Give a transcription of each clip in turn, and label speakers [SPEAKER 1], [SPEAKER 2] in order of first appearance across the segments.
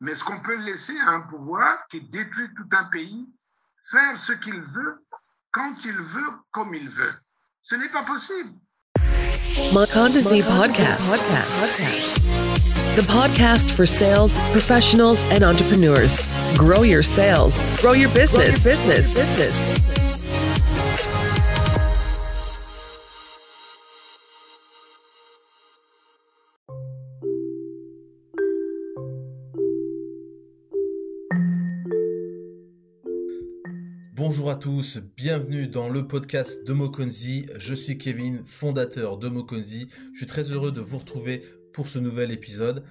[SPEAKER 1] Mais est-ce qu'on peut laisser un pouvoir qui détruit tout un pays faire ce qu'il veut, quand il veut, comme il veut Ce n'est pas possible.
[SPEAKER 2] Makandazi podcast. The podcast for sales professionals and entrepreneurs. Grow your sales, grow your business.
[SPEAKER 3] Bonjour à tous, bienvenue dans le podcast de Mokonzi. Je suis Kevin, fondateur de Mokonzi. Je suis très heureux de vous retrouver pour ce nouvel épisode.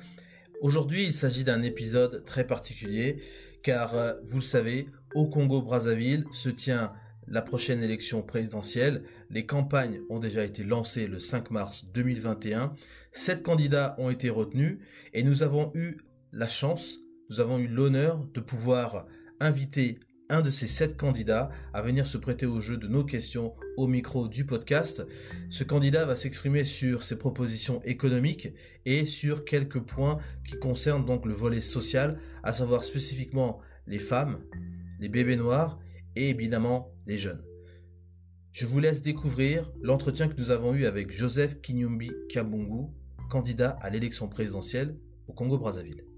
[SPEAKER 3] Aujourd'hui, il s'agit d'un épisode très particulier car euh, vous le savez, au Congo-Brazzaville se tient la prochaine élection présidentielle. Les campagnes ont déjà été lancées le 5 mars 2021. Sept candidats ont été retenus et nous avons eu la chance, nous avons eu l'honneur de pouvoir inviter un de ces sept candidats à venir se prêter au jeu de nos questions au micro du podcast. Ce candidat va s'exprimer sur ses propositions économiques et sur quelques points qui concernent donc le volet social, à savoir spécifiquement les femmes, les bébés noirs et évidemment les jeunes. Je vous laisse découvrir l'entretien que nous avons eu avec Joseph Kinyumbi Kabungu, candidat à l'élection présidentielle au Congo-Brazzaville.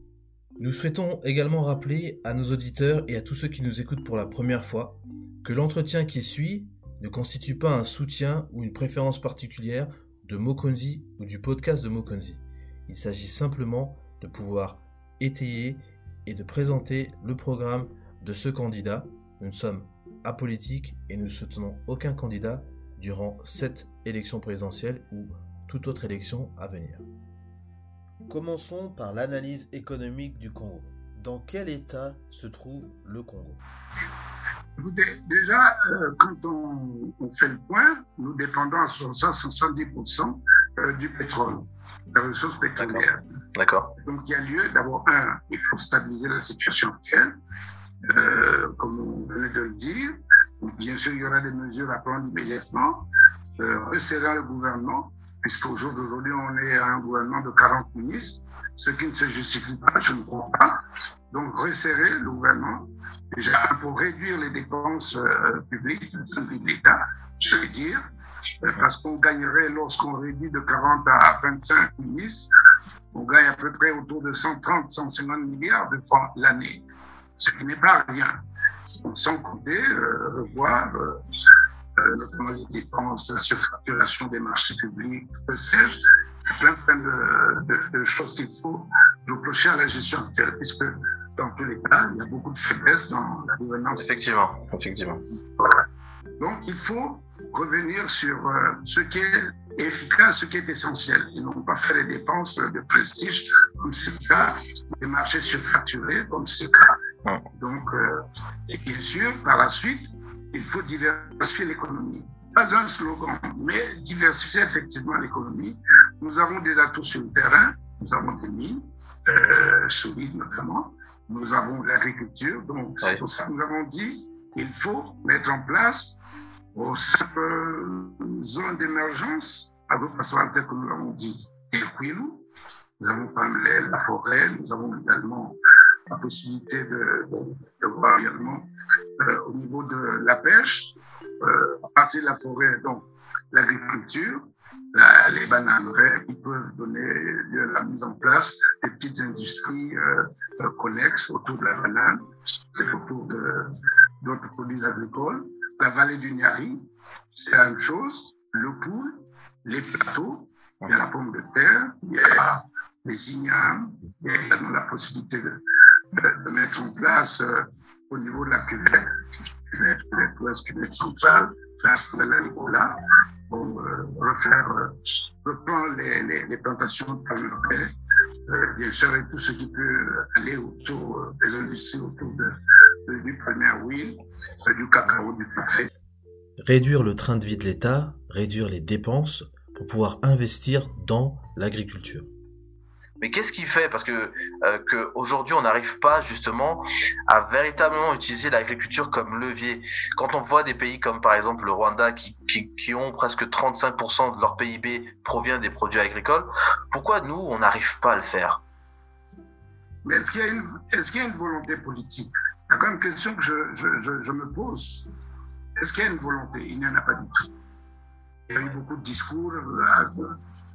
[SPEAKER 3] Nous souhaitons également rappeler à nos auditeurs et à tous ceux qui nous écoutent pour la première fois que l'entretien qui suit ne constitue pas un soutien ou une préférence particulière de Mokonzi ou du podcast de Mokonzi. Il s'agit simplement de pouvoir étayer et de présenter le programme de ce candidat. Nous sommes apolitiques et nous ne soutenons aucun candidat durant cette élection présidentielle ou toute autre élection à venir. Commençons par l'analyse économique du Congo. Dans quel état se trouve le Congo?
[SPEAKER 1] Écoutez, déjà, euh, quand on, fait le point, nous dépendons à 70% euh, du pétrole, des ressources pétrolières.
[SPEAKER 3] D'accord.
[SPEAKER 1] Donc il y a lieu, d'abord, un, il faut stabiliser la situation actuelle, euh, comme on venait de le dire. bien sûr, il y aura des mesures à prendre immédiatement, resserrer le gouvernement, puisqu'au jour d'aujourd'hui, on est à un gouvernement de 40 ministres, ce qui ne se justifie pas, je ne crois pas. Donc, resserrer le gouvernement, déjà pour réduire les dépenses euh, publiques l'État, je veux dire, euh, parce qu'on gagnerait lorsqu'on réduit de 40 à 25 ministres, on gagne à peu près autour de 130, 150 milliards de francs l'année, ce qui n'est pas rien. Sans compter euh, revoir euh, notamment les dépenses, la surfacturation des marchés publics, que sais-je, plein, plein de, de, choses qu'il faut reprocher à la gestion actuelle, puisque dans tous les cas, il y a beaucoup de faiblesses dans la gouvernance.
[SPEAKER 3] Effectivement, effectivement.
[SPEAKER 1] Donc, il faut revenir sur euh, ce qui est efficace, ce qui est essentiel, et non pas faire les dépenses de prestige, comme c'est le cas des marchés surfacturés, comme c'est le cas. Donc, euh, et bien sûr, par la suite, il faut diversifier l'économie. Pas un slogan, mais diversifier effectivement l'économie. Nous avons des atouts sur le terrain, nous avons des mines, euh, solides notamment, nous avons l'agriculture, donc c'est pour ça que nous avons dit il faut mettre en place aux zones d'émergence agro-pastorales telles que nous l'avons dit, nous avons la forêt, nous avons également la possibilité de, de, voir également euh, au niveau de la pêche, euh, à partir de la forêt, donc l'agriculture, les bananeraies qui peuvent donner lieu à la mise en place des petites industries euh, connexes autour de la banane et autour d'autres produits agricoles. La vallée du Niari, c'est la même chose. Le poule, les plateaux, il y a la pomme de terre, il y a les ignames, il y a également la possibilité de, de, mettre en place euh, au niveau de la cuvette, cuvette, cuvette ouest, cuvette centrale, place de la Nicolas, pour euh, refaire, euh, reprendre les, les, les, plantations de palmiers, euh, bien sûr, et tout ce qui peut aller autour des industries, autour du palmier huile, du cacao, du café.
[SPEAKER 3] Réduire le train de vie de l'État, réduire les dépenses pour pouvoir investir dans l'agriculture. Mais qu'est-ce qui fait? Parce que euh, qu'aujourd'hui, on n'arrive pas justement à véritablement utiliser l'agriculture comme levier. Quand on voit des pays comme par exemple le Rwanda qui, qui, ont presque 35% de leur PIB provient des produits agricoles, pourquoi nous, on n'arrive pas à le faire?
[SPEAKER 1] Mais est-ce qu'il y, est y, a une volonté politique? C'est quand même une question que je, je, je, me pose. Est-ce qu'il y a une volonté? Il n'y en a pas du tout. Il y a eu beaucoup de discours, euh,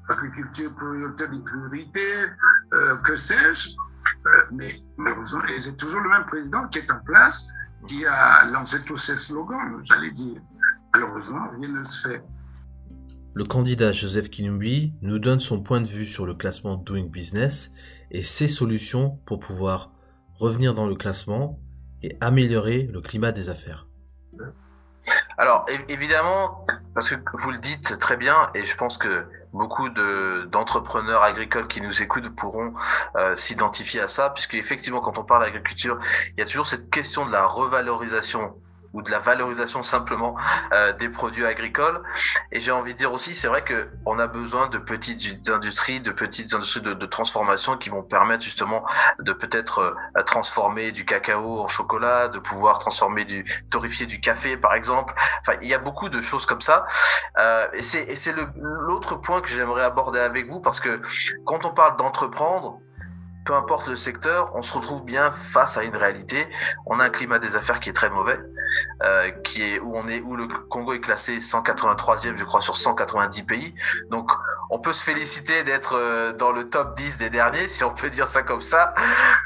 [SPEAKER 1] agriculture priorité des priorités, euh, que sais-je. Euh, mais malheureusement, c'est toujours le même président qui est en place, qui a lancé tous ces slogans, j'allais dire. Malheureusement, rien ne se fait.
[SPEAKER 3] Le candidat Joseph Kinumbi nous donne son point de vue sur le classement Doing Business et ses solutions pour pouvoir revenir dans le classement et améliorer le climat des affaires.
[SPEAKER 4] Alors évidemment, parce que vous le dites très bien, et je pense que beaucoup d'entrepreneurs agricoles qui nous écoutent pourront euh, s'identifier à ça, puisque effectivement, quand on parle d'agriculture, il y a toujours cette question de la revalorisation ou de la valorisation simplement euh, des produits agricoles. Et j'ai envie de dire aussi, c'est vrai que on a besoin de petites industries, de petites industries de, de transformation qui vont permettre justement de peut-être euh, transformer du cacao en chocolat, de pouvoir transformer du torréfier du café par exemple. Enfin, il y a beaucoup de choses comme ça. Euh, et c'est l'autre point que j'aimerais aborder avec vous parce que quand on parle d'entreprendre peu importe le secteur, on se retrouve bien face à une réalité. On a un climat des affaires qui est très mauvais. Euh, qui est où on est où le Congo est classé 183e je crois sur 190 pays. Donc on peut se féliciter d'être euh, dans le top 10 des derniers si on peut dire ça comme ça.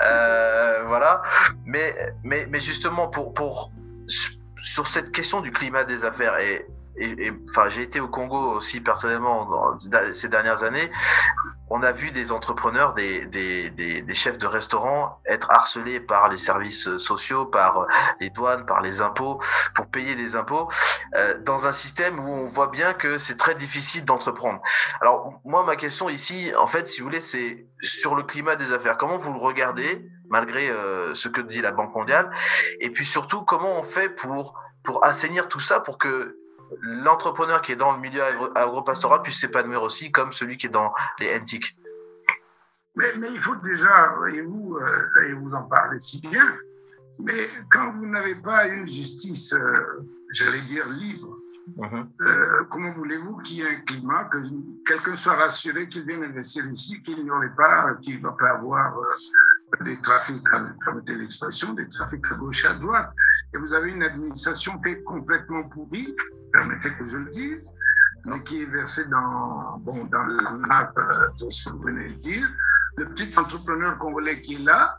[SPEAKER 4] Euh, voilà. Mais mais mais justement pour pour sur cette question du climat des affaires et et, enfin, j'ai été au Congo aussi personnellement ces dernières années. On a vu des entrepreneurs, des, des, des, des, chefs de restaurants être harcelés par les services sociaux, par les douanes, par les impôts, pour payer des impôts, euh, dans un système où on voit bien que c'est très difficile d'entreprendre. Alors moi, ma question ici, en fait, si vous voulez, c'est sur le climat des affaires. Comment vous le regardez, malgré euh, ce que dit la Banque mondiale, et puis surtout, comment on fait pour pour assainir tout ça, pour que l'entrepreneur qui est dans le milieu agropastoral puisse s'épanouir aussi, comme celui qui est dans les NTIC
[SPEAKER 1] mais, mais, il faut déjà, et vous, euh, vous en parlez si bien, mais quand vous n'avez pas une justice, euh, j'allais dire, libre, mhm. euh, comment voulez-vous qu'il y ait un climat, que quelqu'un soit rassuré qu'il vienne investir ici, qu'il n'y aurait pas, qu'il ne va pas avoir des trafics, permettez l'expression, des trafics à gauche et à droite? Et vous avez une administration qui est complètement pourrie, permettez que je le dise, mais qui est versée dans, bon, dans le map de ce que vous venez de dire. Le petit entrepreneur congolais qui est là,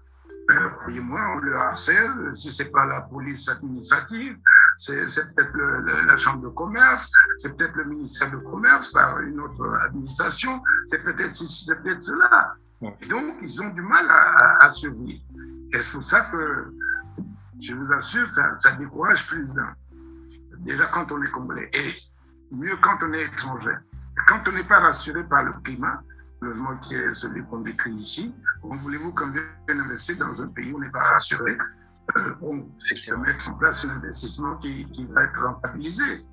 [SPEAKER 1] euh, croyez-moi, on le harcèle. Si ce n'est pas la police administrative, c'est peut-être la chambre de commerce, c'est peut-être le ministère de commerce par une autre administration, c'est peut-être ceci, c'est peut-être cela. Et donc, ils ont du mal à, à, survivre. Et c'est pour ça que, je vous assure, ça, ça décourage plus d'un. Déjà quand on est congolais. Et mieux quand on est étranger. Quand on n'est pas rassuré par le climat, le logement qui est celui qu'on décrit ici, voulez-vous qu'on vienne investir dans un pays où on n'est pas rassuré euh, on mettre en place un investissement qui, qui va être rentabilisé?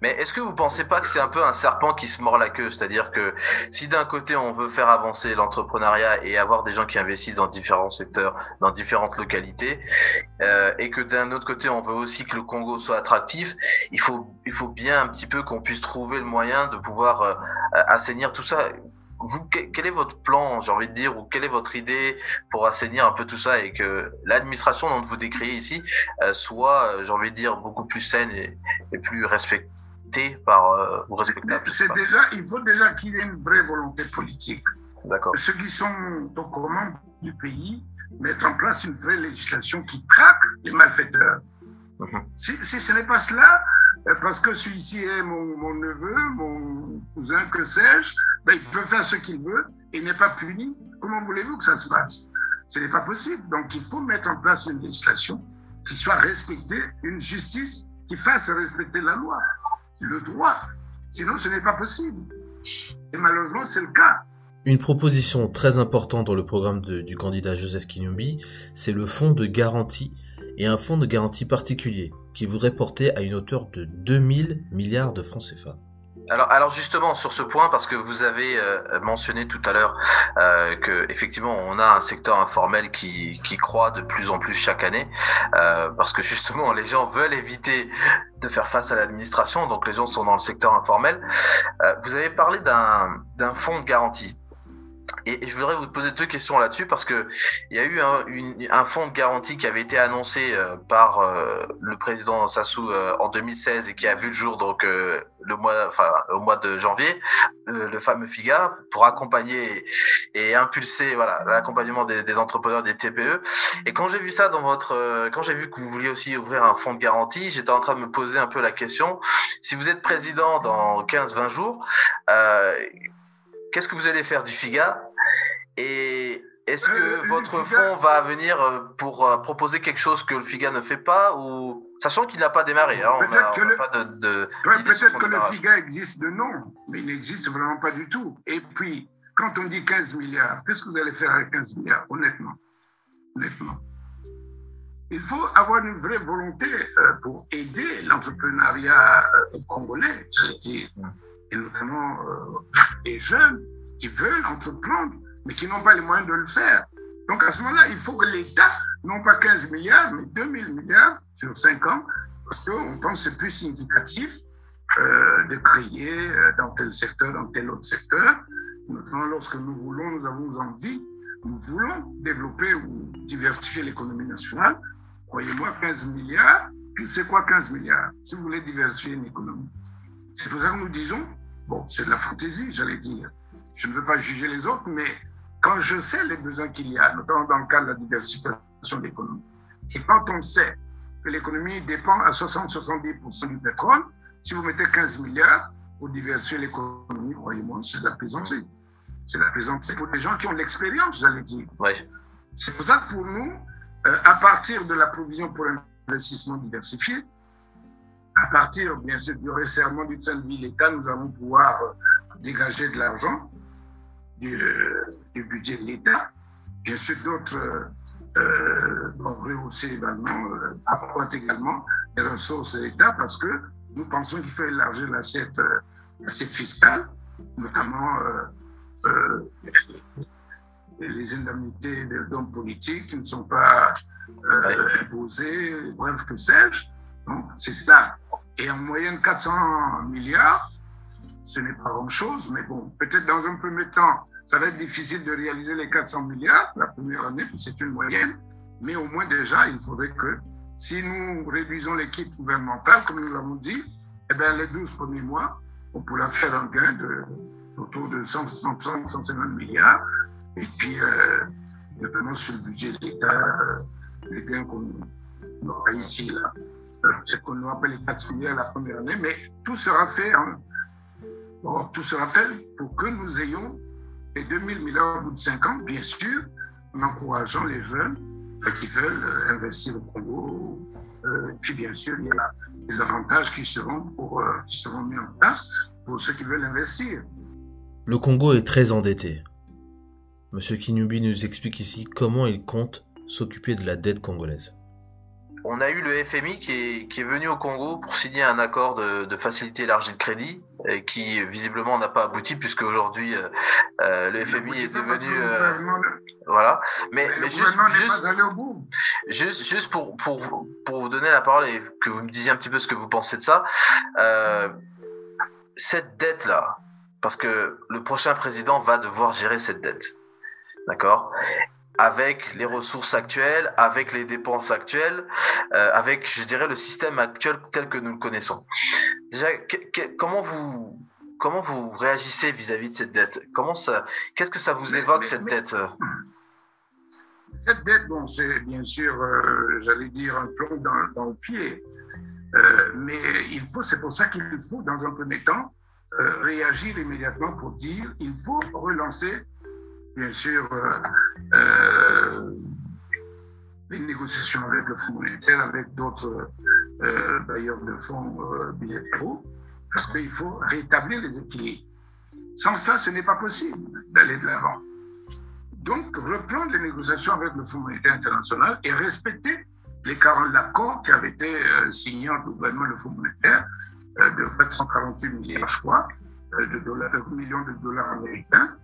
[SPEAKER 4] Mais est-ce que vous pensez pas que c'est un peu un serpent qui se mord la queue? C'est-à-dire que si d'un côté on veut faire avancer l'entrepreneuriat et avoir des gens qui investissent dans différents secteurs, dans différentes localités, euh, et que d'un autre côté on veut aussi que le Congo soit attractif, il faut il faut bien un petit peu qu'on puisse trouver le moyen de pouvoir euh, assainir tout ça vous, quel est votre plan, j'ai envie de dire, ou quelle est votre idée pour assainir un peu tout ça et que l'administration dont vous décrivez ici euh, soit, euh, j'ai envie de dire, beaucoup plus saine et, plus respectée par euh,
[SPEAKER 1] C'est déjà, il faut déjà qu'il y ait une vraie volonté politique.
[SPEAKER 4] D'accord.
[SPEAKER 1] Ceux qui sont au commande du pays mettre en place une vraie législation qui traque les malfaiteurs. Mhm. si, si, ce n'est pas cela, parce que celui-ci est mon, mon, neveu, mon cousin, que sais-je, ben, il peut faire ce qu'il veut et n'est pas puni. Comment voulez-vous que ça se passe Ce n'est pas possible. Donc il faut mettre en place une législation qui soit respectée, une justice qui fasse respecter la loi, le droit. Sinon, ce n'est pas possible. Et malheureusement, c'est le cas.
[SPEAKER 3] Une proposition très importante dans le programme du candidat Joseph Kinyumbi, c'est le fonds de garantie et un fonds de garantie particulier qui voudrait porter à une hauteur de 2000 milliards de francs CFA.
[SPEAKER 4] Alors, justement sur ce point, parce que vous avez euh, mentionné tout à l'heure euh, que effectivement on a un secteur informel qui, qui croît de plus en plus chaque année, euh, parce que justement les gens veulent éviter de faire face à l'administration, donc les gens sont dans le secteur informel. Euh, vous avez parlé d'un d'un fonds de garantie. Et je voudrais vous poser deux questions là-dessus parce que il y a eu un, un, fonds de garantie qui avait été annoncé euh, par euh, le président Sassou euh, en 2016 et qui a vu le jour donc le mois, enfin au mois de janvier, le fameux FIGA pour accompagner et, impulser voilà l'accompagnement des, des, entrepreneurs des TPE. Et quand j'ai vu ça dans votre, quand j'ai vu que vous vouliez aussi ouvrir un fonds de garantie, j'étais en train de me poser un peu la question si vous êtes président dans 15-20 jours. Qu'est-ce que vous allez faire du FIGA? Et est-ce que euh, votre fonds va venir euh, pour euh, proposer quelque chose que le FIGA ne fait pas ou sachant qu'il n'a pas démarré hein,
[SPEAKER 1] Peut-être que, le... peut que le FIGA existe de nom, mais il n'existe vraiment pas du tout. Et puis, quand on dit 15 milliards, qu'est-ce que vous allez faire avec 15 milliards, honnêtement? Honnêtement. Il faut avoir une vraie volonté pour aider l'entrepreneuriat congolais, et notamment les jeunes qui veulent entreprendre mais qui n'ont pas les moyens de le faire. Donc à ce moment-là, il faut que l'État, non pas 15 milliards, mais 2000 milliards sur 5 ans, parce qu'on pense que c'est plus significatif euh, de créer euh, dans tel secteur, dans tel autre secteur. Notamment lorsque nous voulons, nous avons envie, nous voulons développer ou diversifier l'économie nationale. Croyez-moi, 15 milliards, c'est quoi 15 milliards? Si vous voulez diversifier une économie. C'est pour ça que nous disons, bon, c'est de la fantaisie, j'allais dire. Je ne veux pas juger les autres, mais quand je sais les besoins qu'il y a, notamment dans le cadre de la diversification de l'économie, et quand on sait que l'économie dépend à 60-70% du pétrole, si vous mettez 15 milliards pour diversifier l'économie, croyez-moi, c'est de la plaisanterie. C'est de la plaisanterie pour des gens qui ont l'expérience, j'allais dire. C'est pour ça que pour nous, euh, à partir de la provision pour l'investissement diversifié, à partir, bien sûr, du resserrement du train de l'État, nous allons pouvoir euh, dégager de l'argent du, du budget de l'État. Bien sûr, d'autres euh, vont rehausser également, euh, également les ressources de l'État parce que nous pensons qu'il faut élargir l'assiette euh, fiscale, notamment euh, euh, les indemnités d'hommes politiques qui ne sont pas imposées, bref, que sais-je. C'est ça. Et en moyenne, 400 milliards, ce n'est pas grand-chose, mais bon, peut-être dans un premier temps, ça va être difficile de réaliser les 400 milliards la première année, c'est une moyenne, mais au moins déjà, il faudrait que si nous réduisons l'équipe gouvernementale, comme nous l'avons dit, eh bien, les 12 premiers mois, on pourra faire un gain de autour de 130, 150 milliards. Et puis, euh, notamment sur le budget de l'État, euh, les gains qu'on aura ici, là, euh, c'est qu'on appelle les 400 milliards la première année, mais tout sera fait, hein. tout sera fait pour que nous ayons et 2000 milliards au bout de 5 ans, bien sûr, en encourageant les jeunes qui veulent euh, investir au Congo. Euh, puis bien sûr, il y a des avantages qui seront, euh, qui seront mis en place pour ceux qui veulent investir.
[SPEAKER 3] Le Congo est très endetté. Monsieur Kinubi nous explique ici comment il compte s'occuper de la dette congolaise
[SPEAKER 4] on a eu le FMI qui est, qui est, venu au Congo pour signer un accord de, de facilité élargie de crédit et qui visiblement n'a pas abouti puisque aujourd'hui euh, euh le FMI est devenu euh, voilà. Mais, mais, juste juste, juste, juste pour pour pour vous donner la parole et que vous me disiez un petit peu ce que vous pensez de ça euh, cette dette là parce que le prochain président va devoir gérer cette dette. D'accord? Avec les ressources actuelles, avec les dépenses actuelles, euh, avec, je dirais, le système actuel tel que nous le connaissons. Déjà, comment vous comment vous réagissez vis-à-vis de cette dette? Comment ça Qu'est-ce que ça vous évoque cette dette?
[SPEAKER 1] Cette dette, bon, c'est bien sûr, euh, j'allais dire un plomb dans, dans le pied, euh, mais il faut, c'est pour ça qu'il faut, dans un premier temps, réagir immédiatement pour dire, il faut relancer bien sûr, euh, euh, les négociations avec le Fonds monétaire, avec d'autres euh, bailleurs de fonds bilatéraux, parce qu'il faut rétablir les équilibres. Sans ça, ce n'est pas possible d'aller de l'avant. Donc, reprendre les négociations avec le Fonds monétaire international et respecter les 40 accords qui avaient été signés entre le gouvernement et le Fonds monétaire de 448 milliards, je crois, de, dollars, de millions de dollars américains,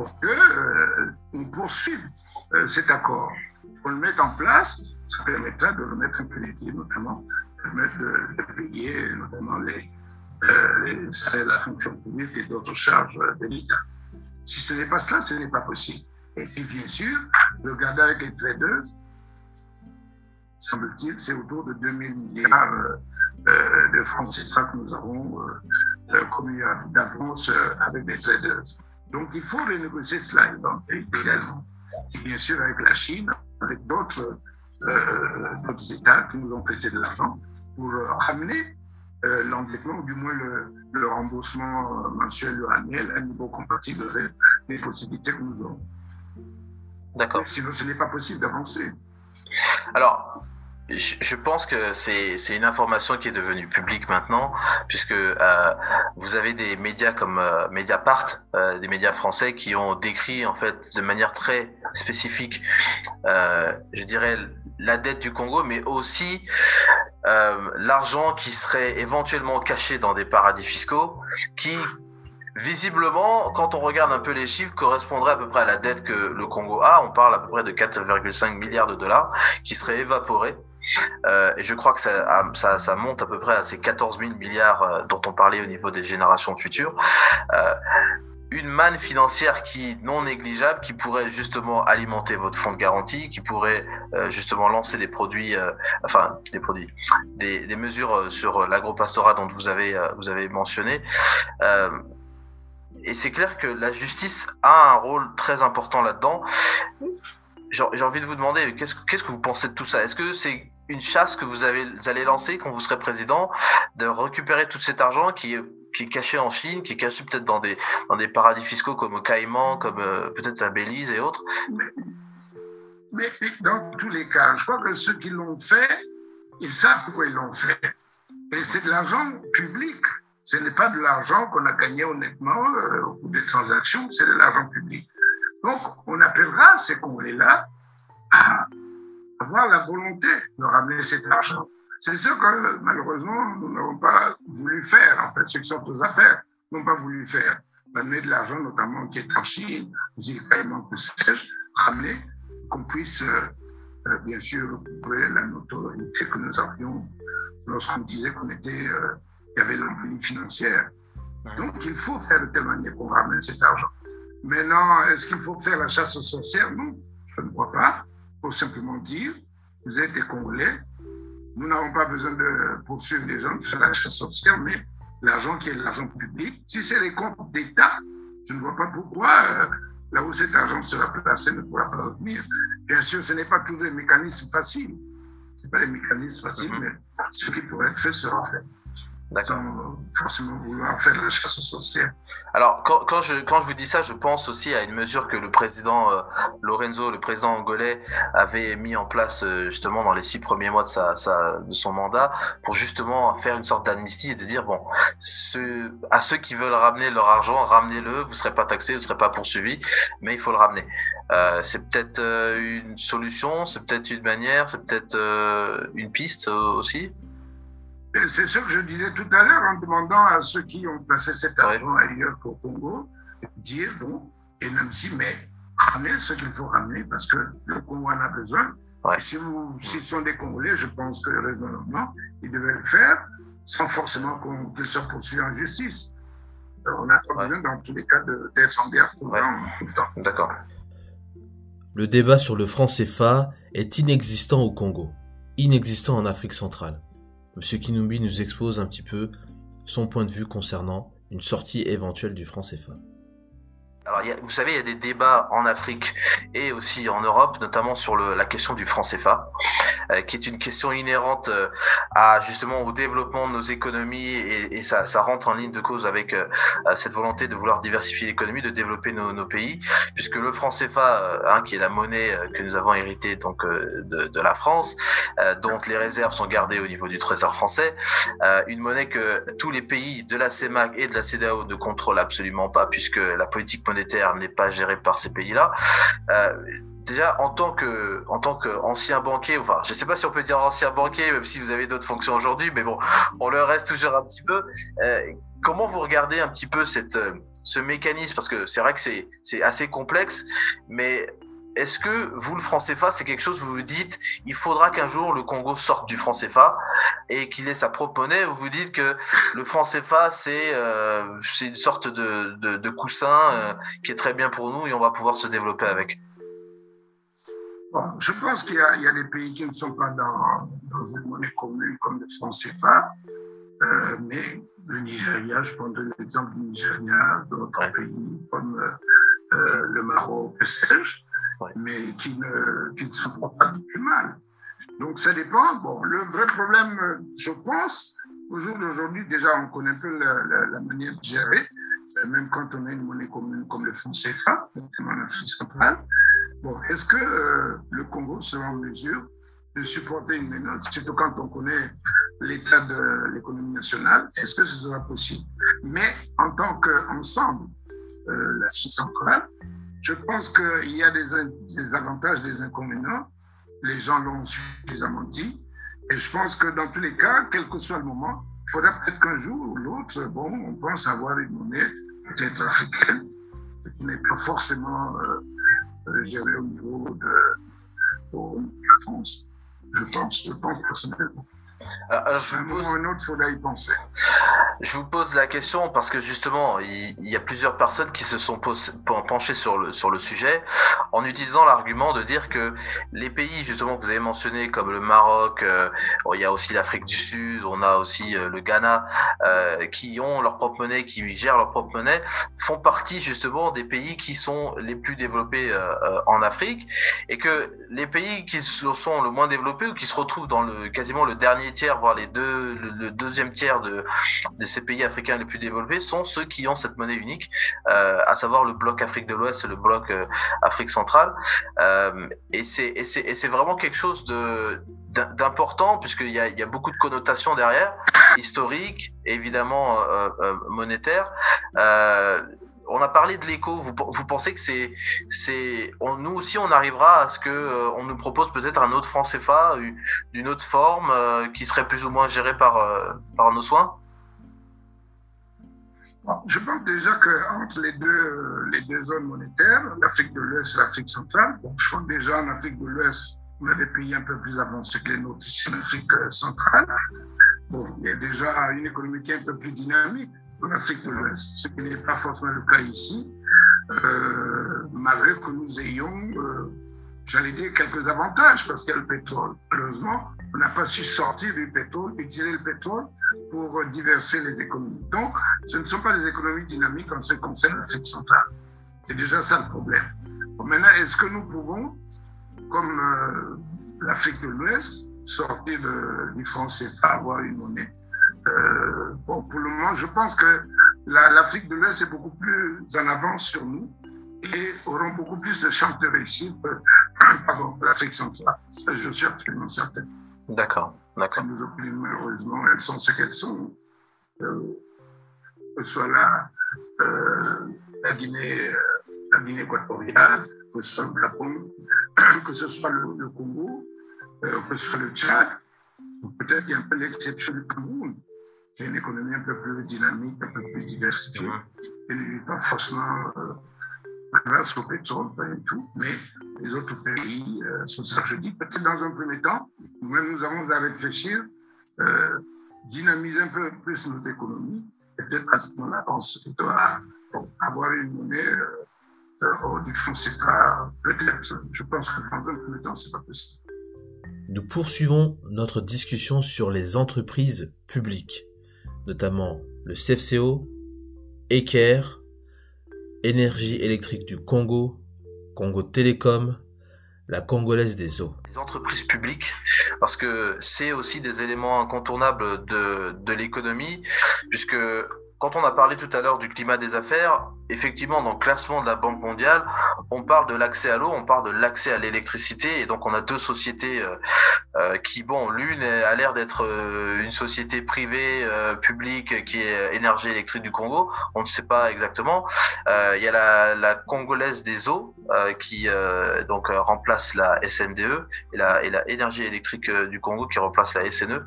[SPEAKER 1] pour qu'on euh, poursuive euh, cet accord. Qu'on le mette en place, ça permettra de remettre un peu d'équilibre, notamment permettre de, payer notamment les, euh, les la fonction publique et d'autres charges de l'État. Si ce n'est pas cela, ce n'est pas possible. Et puis, bien sûr, regardez avec les traders, semble-t-il, c'est autour de 2000 milliards euh, euh, de francs CFA que nous avons euh, commis d'avance avec les traders. Donc, il faut renégocier cela également. Et bien sûr, avec la Chine, avec d'autres États qui nous ont prêté de l'argent pour ramener l'endettement, ou du moins le, remboursement mensuel ou annuel à un niveau compatible avec les possibilités que nous avons.
[SPEAKER 4] D'accord.
[SPEAKER 1] Sinon, ce n'est pas possible d'avancer.
[SPEAKER 4] Alors, je pense que c'est une information qui est devenue publique maintenant, puisque euh, vous avez des médias comme euh, Mediapart, euh, des médias français qui ont décrit en fait de manière très spécifique, je dirais la dette du Congo, mais aussi l'argent qui serait éventuellement caché dans des paradis fiscaux, qui visiblement, quand on regarde un peu les chiffres, correspondrait à peu près à la dette que le Congo a. On parle à peu près de 4,5 milliards de dollars qui seraient évaporés. Euh, et je crois que ça, ça, monte à peu près à ces 14 000 milliards euh, dont on parlait au niveau des générations futures. Euh, une manne financière qui non négligeable, qui pourrait justement alimenter votre fonds de garantie, qui pourrait justement lancer des produits, enfin des produits, des, mesures sur l'agropastorat dont vous avez vous avez mentionné. et c'est clair que la justice a un rôle très important là-dedans. J'ai envie de vous demander, qu'est-ce qu'est-ce que vous pensez de tout ça? Est-ce que c'est une chasse que vous, allez lancer quand vous serez président, de récupérer tout cet argent qui est, caché en Chine, qui est caché peut-être dans des, paradis fiscaux comme au Caïman, comme euh, peut-être à Belize et autres
[SPEAKER 1] mais, dans tous les cas, je crois que ceux qui l'ont fait, ils savent pourquoi ils l'ont fait. Et c'est de l'argent public. Ce n'est pas de l'argent qu'on a gagné honnêtement euh, au cours des transactions, c'est de l'argent public. Donc, on appellera ces Congolais-là à avoir la volonté de ramener cet argent. C'est ce que malheureusement nous n'avons pas voulu faire, en fait, ceux qui sont aux affaires n'ont pas voulu faire. Ramener de l'argent, notamment qui est en Chine, paiement que sais-je, ramener, qu'on puisse euh, euh, bien sûr retrouver la notoriété que nous avions lorsqu'on disait qu'on était, euh, y avait l'emprise financière. Donc il faut faire de telle manière qu'on ramène cet argent. Maintenant, est-ce qu'il faut faire la chasse aux sorcières? Non, je ne crois pas faut simplement dire, vous êtes des Congolais, nous n'avons pas besoin de poursuivre les gens, de faire la chasse sorcière, mais l'argent qui est l'argent public, si c'est les comptes d'État, je ne vois pas pourquoi euh, là où cet argent sera placé ne pourra pas revenir. Bien sûr, ce n'est pas toujours des mécanismes faciles. Ce n'est pas des mécanismes faciles, mm-hmm. mais ce qui pourrait être fait sera fait forcément vouloir faire.
[SPEAKER 4] Alors, quand, quand, je, quand je vous dis ça, je pense aussi à une mesure que le président euh, Lorenzo, le président angolais, avait mis en place euh, justement dans les six premiers mois de, sa, sa, de son mandat pour justement faire une sorte d'amnistie et de dire, bon, ce, à ceux qui veulent ramener leur argent, ramenez-le, vous ne serez pas taxé, vous ne serez pas poursuivi, mais il faut le ramener. Euh, c'est peut-être euh, une solution, c'est peut-être une manière, c'est peut-être une piste aussi
[SPEAKER 1] c'est ce que je disais tout à l'heure en demandant à ceux qui ont placé cet argent ailleurs qu'au Congo, dire, bon, et même si, mais ramener ce qu'il faut ramener parce que le Congo en a besoin. Et si vous, s'ils sont des Congolais, je pense que raisonnablement, ils devaient le faire sans forcément qu'ils soient poursuivis en justice. on n'a pas besoin, dans tous les cas, d'être en guerre tout, tout le temps.
[SPEAKER 4] D'accord.
[SPEAKER 3] Le débat sur le franc CFA est inexistant au Congo, inexistant en Afrique centrale. Monsieur Kinumbi nous expose un petit peu son point de vue concernant une sortie éventuelle du franc CFA.
[SPEAKER 4] Alors, vous savez, il y a des débats en Afrique et aussi en Europe, notamment sur la question du franc CFA, euh, qui est une question inhérente euh, à justement au développement de nos économies et, ça, rentre en ligne de cause avec euh, cette volonté de vouloir diversifier l'économie, de développer nos, pays, puisque le franc CFA, hein, qui est la monnaie que nous avons héritée donc de, la France, dont les réserves sont gardées au niveau du Trésor français, une monnaie que tous les pays de la CEMAC et de la CEDEAO ne contrôlent absolument pas, puisque la politique monétaire n'est pas géré par ces pays-là. Euh, déjà en tant que en tant qu'ancien banquier, enfin je sais pas si on peut dire ancien banquier, même si vous avez d'autres fonctions aujourd'hui, mais bon, on le reste toujours un petit peu. Euh, comment vous regardez un petit peu cette ce mécanisme? Parce que c'est vrai que c'est c'est assez complexe, mais est-ce que vous, le franc CFA, c'est quelque chose où vous vous dites, il faudra qu'un jour le Congo sorte du franc CFA et qu'il ait sa propre monnaie, ou vous dites que le franc CFA, c'est euh, une sorte de, de, de coussin euh, qui est très bien pour nous et on va pouvoir se développer avec?
[SPEAKER 1] Bon, Je pense qu'il y, y, a des pays qui ne sont pas dans, dans une monnaie commune comme le franc CFA, euh, mais le Nigeria, je prends l'exemple du Nigeria, d'autres ouais. pays comme le Maroc, le sais mais qui ne, qui ne se font pas du mal. Donc ça dépend. Bon, le vrai problème, je pense, au jour d'aujourd'hui, déjà, on connaît un peu la, manière de gérer, même quand on a une monnaie commune comme le franc CFA, en Afrique centrale. Bon, est-ce que euh, le Congo sera en mesure de supporter une méthode, surtout quand on connaît l'état de l'économie nationale, est-ce que ce sera possible? Mais en tant qu'ensemble, euh, l'Afrique centrale, je pense qu'il y a des, avantages, des inconvénients. Les gens l'ont suffisamment dit. Et je pense que dans tous les cas, quel que soit le moment, il faudra peut-être qu'un jour ou l'autre, bon, on pense avoir une monnaie peut-être africaine, qui n'est pas forcément euh, gérée au niveau de, de la France. Je pense, je pense personnellement.
[SPEAKER 4] Alors, je vous pose...
[SPEAKER 1] un autre, il faudra y penser.
[SPEAKER 4] Je vous pose la question parce que justement, il, il y a plusieurs personnes qui se sont penchées sur le, sur le sujet en utilisant l'argument de dire que les pays justement que vous avez mentionnés comme le Maroc, euh, il y a aussi l'Afrique du Sud, on a aussi euh, le Ghana, euh, qui ont leur propre monnaie, qui gèrent leur propre monnaie, font partie justement des pays qui sont les plus développés euh, en Afrique et que les pays qui sont le moins développés ou qui se retrouvent dans le quasiment le dernier tiers, voire les deux, le, deuxième tiers de, de ces pays africains les plus développés sont ceux qui ont cette monnaie unique, euh, à savoir le bloc Afrique de l'Ouest et le bloc euh, Afrique centrale. Euh, et c'est vraiment quelque chose de d'important puisqu'il y a, y a beaucoup de connotations derrière, historiques, évidemment euh, monétaires. On a parlé de l'éco. Vous, pensez que c'est, c'est, nous aussi, on arrivera à ce que euh, on nous propose peut-être un autre franc CFA d'une autre forme euh, qui serait plus ou moins géré par euh, par nos soins?
[SPEAKER 1] Je pense déjà qu'entre les deux, les deux zones monétaires, l'Afrique de l'Ouest et l'Afrique centrale, bon, je pense déjà en Afrique de l'Ouest, on a des pays un peu plus avancés que les nôtres ici en Afrique centrale. Bon, il y a déjà une économie qui est un peu plus dynamique en Afrique de l'Ouest, ce qui n'est pas forcément le cas ici, euh, malgré que nous ayons, euh, j'allais dire, quelques avantages, parce qu'il y a le pétrole. Heureusement, on n'a pas su sortir du pétrole, utiliser le pétrole pour diversifier les économies. Donc, ce ne sont pas des économies dynamiques en ce qui concerne l'Afrique centrale. C'est déjà ça le problème. Maintenant, est-ce que nous pouvons, comme euh, l'Afrique de l'Ouest, sortir du franc CFA, avoir une monnaie? Euh, bon, pour le moment, je pense que l'Afrique la, de l'Ouest est beaucoup plus en avance sur nous et auront beaucoup plus de chances de réussir que l'Afrique centrale. Ça, je suis absolument certain.
[SPEAKER 4] D'accord, d'accord.
[SPEAKER 1] Nos opinions, malheureusement, elles sont ce qu'elles sont. Euh, que ce soit la, euh, la Guinée, euh, la Guinée équatoriale, que ce soit le Gabon, que ce soit le, le Congo, euh, que ce soit le Tchad, peut-être qu'il y a un peu l'exception du Cameroun qui a une économie un peu plus dynamique, un peu plus diversifiée, et pas forcément euh, grâce au pétrole, pas du tout, mais les autres pays, euh, c'est ça. Que je dis, peut-être dans un premier temps, nous-mêmes nous avons à réfléchir, euh, dynamiser un peu plus nos économies, et peut-être à ce moment-là, on se doit avoir une monnaie euh, du franc CFA, peut-être, je pense que dans un premier temps, c'est pas possible.
[SPEAKER 3] Nous poursuivons notre discussion sur les entreprises publiques notamment le CFCO, Eker, Énergie électrique du Congo, Congo Télécom, la congolaise des eaux.
[SPEAKER 4] Les entreprises publiques, parce que c'est aussi des éléments incontournables de, de l'économie, puisque quand on a parlé tout à l'heure du climat des affaires, effectivement, dans le classement de la Banque mondiale, on parle de l'accès à l'eau, on parle de l'accès à l'électricité, et donc on a deux sociétés euh, euh, qui, bon, l'une a l'air d'être euh, une société privée euh, publique qui est Énergie électrique du Congo, on ne sait pas exactement. Euh, il y a la, la, congolaise des eaux qui donc remplace la SNDE et la, et la Énergie électrique du Congo qui remplace la SNE.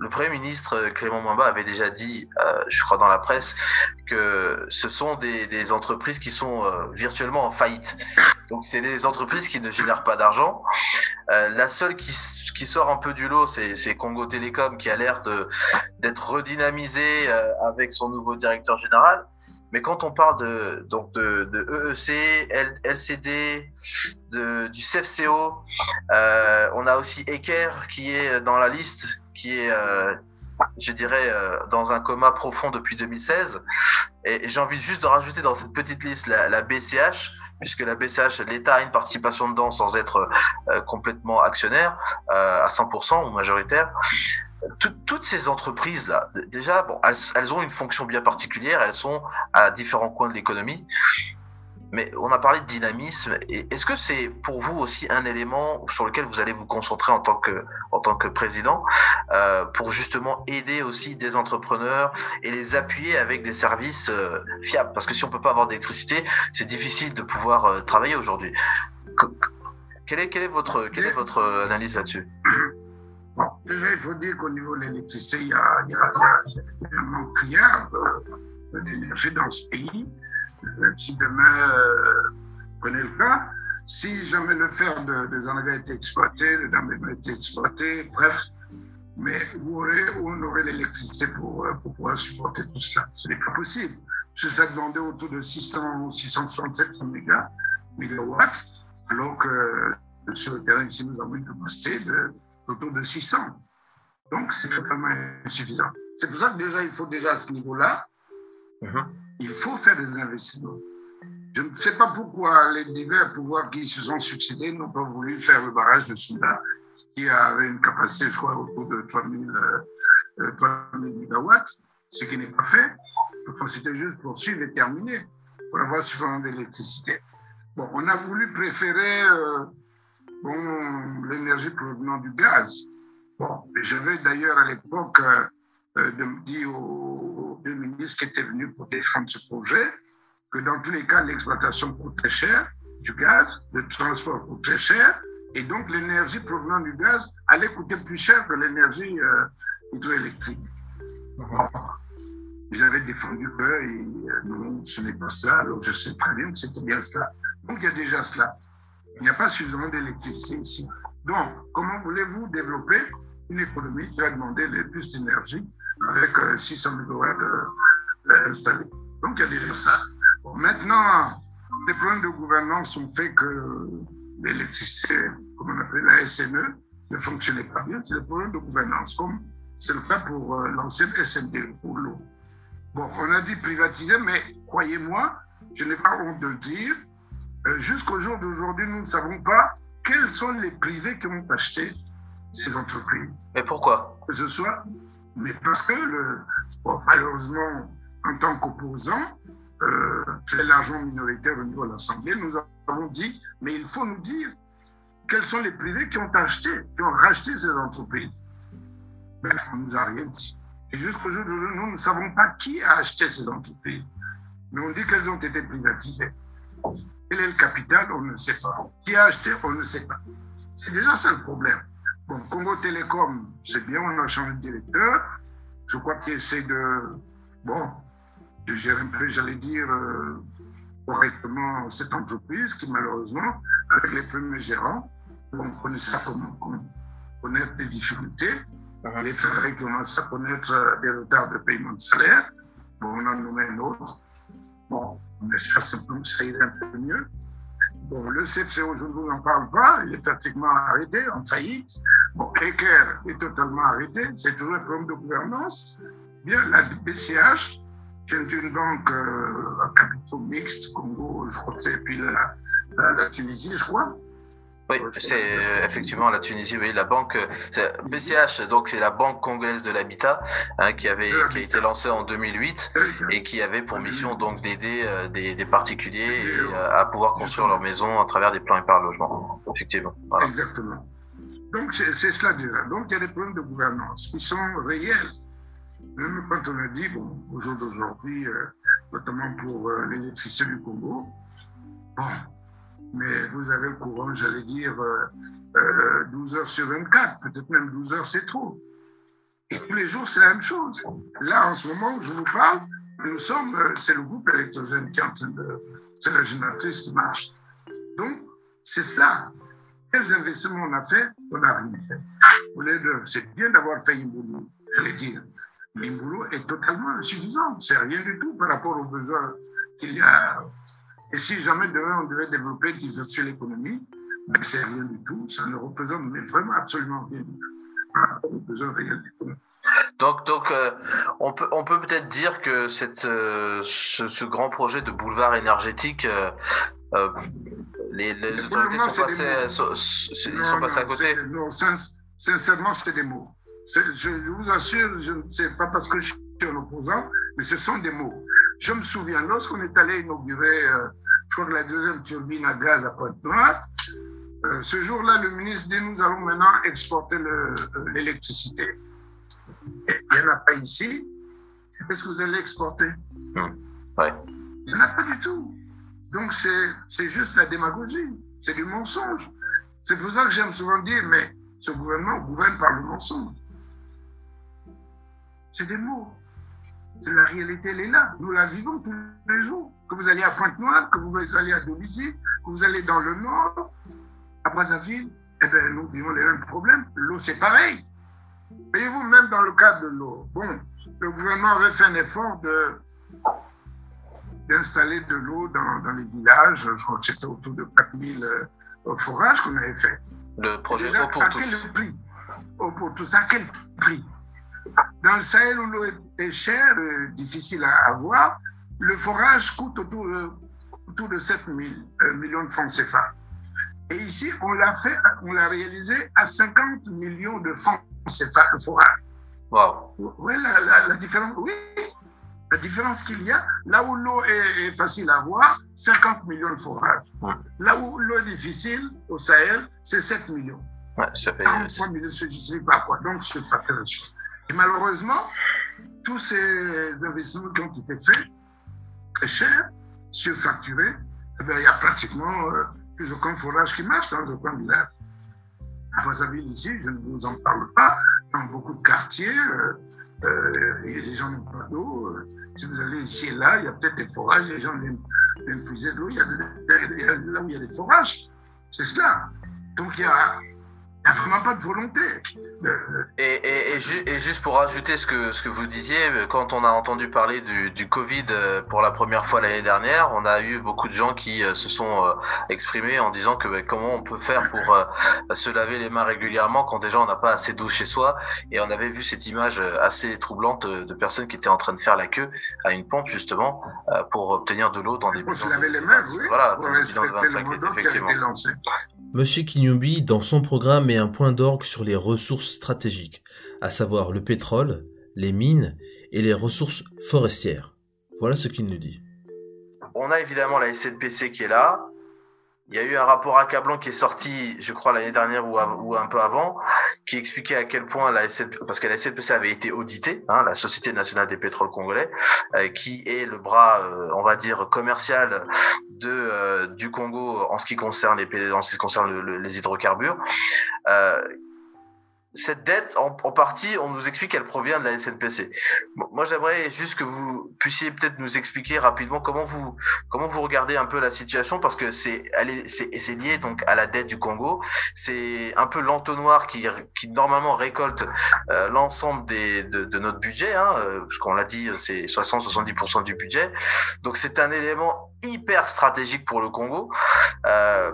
[SPEAKER 4] Le Premier ministre Clément Mwamba avait déjà dit, je crois dans la presse, que ce sont des, entreprises qui sont euh, virtuellement en faillite. Donc c'est des entreprises qui ne génèrent pas d'argent. Euh, la seule qui, sort un peu du lot, c'est Congo Télécom qui a l'air d'être redynamisé euh, avec son nouveau directeur général. Mais quand on parle de, donc de, EEC, LCD, de, du CFCO, euh, on a aussi Eker qui est dans la liste, qui est, euh, je dirais, euh, dans un coma profond depuis 2016. Et, j'ai envie juste de rajouter dans cette petite liste la, BCH, puisque la BCH, l'État a une participation dedans sans être euh, complètement actionnaire, à 100% ou majoritaire toutes ces entreprises-là, déjà, bon, elles, ont une fonction bien particulière, elles sont à différents coins de l'économie. Mais on a parlé de dynamisme. Est-ce que c'est pour vous aussi un élément sur lequel vous allez vous concentrer en tant que, en tant que président euh, pour justement aider aussi des entrepreneurs et les appuyer avec des services euh, fiables? Parce que si on peut pas avoir d'électricité, c'est difficile de pouvoir euh, travailler aujourd'hui. Quelle est, quelle est, votre, quelle est votre analyse là-dessus?
[SPEAKER 1] Déjà, il faut dire qu'au niveau de l'électricité, il, y a, il, y a, un manque criard d'énergie dans ce pays. Euh, si demain, euh, prenez le cas, si jamais le fer de, des avait été exploité, le dame a été exploité, bref, mais où, on aurait l'électricité pour, euh, pour, pouvoir supporter tout cela Ce n'est pas possible. Je ça demandait autour de 600, 667 mégawatts, alors que sur le terrain ici, nous avons une capacité de autour de 600. Donc, c'est totalement insuffisant. C'est pour ça que déjà, il faut déjà à ce niveau-là, mhm. Il faut faire des investissements. Je ne sais pas pourquoi les divers pouvoirs qui se sont succédés n'ont pas voulu faire le barrage de Souda, qui avait une capacité, je crois, autour de 3000, euh, 3000 mégawatts, ce qui n'est pas fait. C'était juste pour suivre et terminer, pour avoir suffisamment d'électricité. Bon, on a voulu préférer euh, l'énergie provenant du gaz. Bon, j'avais d'ailleurs à l'époque euh, euh dit aux, deux ministres qui étaient venus pour défendre ce projet que dans tous les cas, l'exploitation coûte très cher du gaz, le transport coûte très cher, et donc l'énergie provenant du gaz allait coûter plus cher que l'énergie euh, hydroélectrique. Bon. J'avais défendu que euh, non, ce n'est pas cela, alors je sais très bien que c'était bien cela. Donc il y a déjà cela. Il n'y a pas suffisamment d'électricité ici. Donc, comment voulez-vous développer une économie qui va demander le plus d'énergie avec 600 euh, MW installés Donc, il y a déjà ça. maintenant, les problèmes de gouvernance ont fait que l'électricité, comme on appelle la SNE, ne fonctionnait pas bien. C'est le problème de gouvernance, comme c'est le cas pour euh, l'ancienne SND, pour l'eau. Bon, on a dit privatiser, mais croyez-moi, je n'ai pas honte de le dire, euh, jusqu'au jour d'aujourd'hui, nous ne savons pas quels sont les privés qui ont acheté ces entreprises.
[SPEAKER 4] Et pourquoi?
[SPEAKER 1] Que ce soit, mais parce que malheureusement, en tant qu'opposant, euh, très largement minoritaire au niveau de l'Assemblée, nous avons dit, mais il faut nous dire quels sont les privés qui ont acheté, qui ont racheté ces entreprises. Mais on ne nous a rien dit. Et jusqu'au jour d'aujourd'hui, nous ne savons pas qui a acheté ces entreprises. Mais on dit qu'elles ont été privatisées. Quel est le capital On ne sait pas. Qui a acheté On ne sait pas. C'est déjà ça le problème. Bon, Congo Télécom, c'est bien, on a changé de directeur. Je crois qu'il essaie de, bon, de gérer un peu, j'allais dire, euh, correctement cette entreprise qui, malheureusement, avec les premiers gérants, on connaît ça comme, connaître des difficultés. Uh-huh. Les travailleurs commencent à connaître des retards de paiement de salaire. Bon, on en nommé un autre. Bon, on espère simplement que ça irait un peu mieux. Bon, le CFCO, je ne vous en parle pas, il est pratiquement arrêté, en faillite. Bon, Eker est totalement arrêté, c'est toujours un problème de gouvernance. Bien, la BCH, qui est une banque euh, à capitaux mixtes, Congo, je crois que c'est, puis la, la Tunisie, je crois.
[SPEAKER 4] Oui, c'est euh, effectivement la Tunisie, oui, la banque BCH, donc c'est la banque congolaise de l'habitat hein, qui avait qui a été lancée en 2008 et qui avait pour mission donc d'aider euh, des, des, particuliers à pouvoir construire leur maison à travers des plans épargne logement. Effectivement.
[SPEAKER 1] Exactement. Donc c'est cela déjà. Donc il y a des problèmes de gouvernance qui sont réels. Même quand on a dit, bon, au jour d'aujourd'hui, notamment pour l'électricité du Congo, bon, mais vous avez le courant, j'allais dire, 12 euh, euh, heures sur 24, peut-être même 12 heures, c'est trop. Et tous les jours, c'est la même chose. Là, en ce moment où je vous parle, Nous sommes, euh, c'est le groupe électrogène qui est en train de, c'est la génératrice qui marche. Donc, c'est ça. Quels investissements on a fait On n'a rien fait. C'est bien d'avoir fait Imboulou, j'allais dire. Mais Imboulou est totalement insuffisant. C'est rien du tout par rapport aux besoins qu'il y a. Et si jamais demain on devait développer, diversifier l'économie, ben c'est rien du tout. Ça ne représente vraiment absolument rien réels l'économie.
[SPEAKER 4] Donc, donc euh, on peut on peut peut-être dire que cette, euh, ce, grand projet de boulevard énergétique, euh les, les autorités sont passées, sont, passés à côté.
[SPEAKER 1] Non, sincèrement, c'est des mots. Je, je, vous assure, je ne sais pas parce que je suis un opposant, mais ce sont des mots. Je me souviens, lorsqu'on est allé inaugurer, je crois que la deuxième turbine à gaz à Pointe-Noire, ce jour-là, le ministre dit nous allons maintenant exporter l'électricité il n'y en a pas ici, qu'est-ce que vous allez exporter?
[SPEAKER 4] Mmh. ouais.
[SPEAKER 1] Il n'y en a pas du tout. Donc c'est juste la démagogie, c'est du mensonge. C'est pour ça que j'aime souvent dire, mais ce gouvernement gouverne par le mensonge. C'est des mots. La réalité, elle est là. Nous la vivons tous les jours. Que vous allez à Pointe-Noire, que vous allez à Domicile, que vous allez dans le nord, à Brazzaville, eh bien, nous vivons les mêmes problèmes. L'eau, c'est pareil. Voyez-vous, même dans le cas de l'eau, bon, le gouvernement avait fait un effort de d'installer de l'eau dans, dans, les villages. Je crois que c'était autour de 4000 euh, forages qu'on avait fait.
[SPEAKER 4] Le projet Déjà, pour
[SPEAKER 1] à
[SPEAKER 4] tous.
[SPEAKER 1] quel prix? Eau pour tous, à quel prix? Dans le Sahel où l'eau est chère, euh, difficile à avoir, le forage coûte autour, euh, autour de 7 000 euh, millions de francs CFA. Et ici, on l'a fait, on l'a réalisé à 50 millions de francs pas le forage.
[SPEAKER 4] Wow.
[SPEAKER 1] Oui, la, la, la, différence, oui, la différence qu'il y a, là où l'eau est, facile à avoir, 50 millions de forages. Là où l'eau est difficile, au Sahel, c'est 7 millions.
[SPEAKER 4] Ouais, ça fait...
[SPEAKER 1] 43 millions, je ne sais pas quoi. Donc, c'est facturation. Et malheureusement, tous ces investissements qui ont été faits, très chers, surfacturés, eh bien, il y a pratiquement euh, plus aucun forage qui marche dans aucun village. À Brazzaville, ici, je ne vous en parle pas, dans beaucoup de quartiers, euh, euh, les gens n'ont pas d'eau. Si vous allez ici et là, il y a peut-être des forages, les gens viennent, puiser de l'eau, il y a là où il y a des forages. C'est cela. Donc il y a, il n'y a vraiment pas de volonté.
[SPEAKER 4] Et, et, et, ju et, juste pour ajouter ce que, ce que vous disiez, quand on a entendu parler du, du Covid pour la première fois l'année dernière, on a eu beaucoup de gens qui se sont exprimés en disant que bah, comment on peut faire pour euh, se laver les mains régulièrement quand déjà on n'a pas assez d'eau chez soi. Et on avait vu cette image assez troublante de personnes qui étaient en train de faire la queue à une pompe justement pour obtenir de l'eau dans des
[SPEAKER 1] Pour se laver les mains, oui.
[SPEAKER 4] Voilà,
[SPEAKER 1] pour
[SPEAKER 4] dans de 25
[SPEAKER 1] le
[SPEAKER 4] effectivement.
[SPEAKER 3] Monsieur Kinyubi, dans son programme, met un point d'orgue sur les ressources stratégiques, à savoir le pétrole, les mines et les ressources forestières. Voilà ce qu'il nous dit.
[SPEAKER 4] On a évidemment la SNPC qui est là. Il y a eu un rapport accablant qui est sorti, je crois, l'année dernière ou, ou, un peu avant, qui expliquait à quel point la SNPC, parce que la SNPC avait été auditée, hein, la Société nationale des pétroles congolais, euh, qui est le bras, euh, on va dire, commercial de euh, du Congo en ce qui concerne les en ce qui concerne le, le, les hydrocarbures. Cette dette, en, en, partie, on nous explique qu'elle provient de la SNPC. Moi, j'aimerais juste que vous puissiez peut-être nous expliquer rapidement comment vous comment vous regardez un peu la situation, parce que c'est c'est lié donc à la dette du Congo. C'est un peu l'entonnoir qui qui normalement récolte euh, l'ensemble des de, de, notre budget, hein, euh, parce qu'on l'a dit, c'est 60-70% du budget. Donc c'est un élément hyper stratégique pour le Congo. Euh,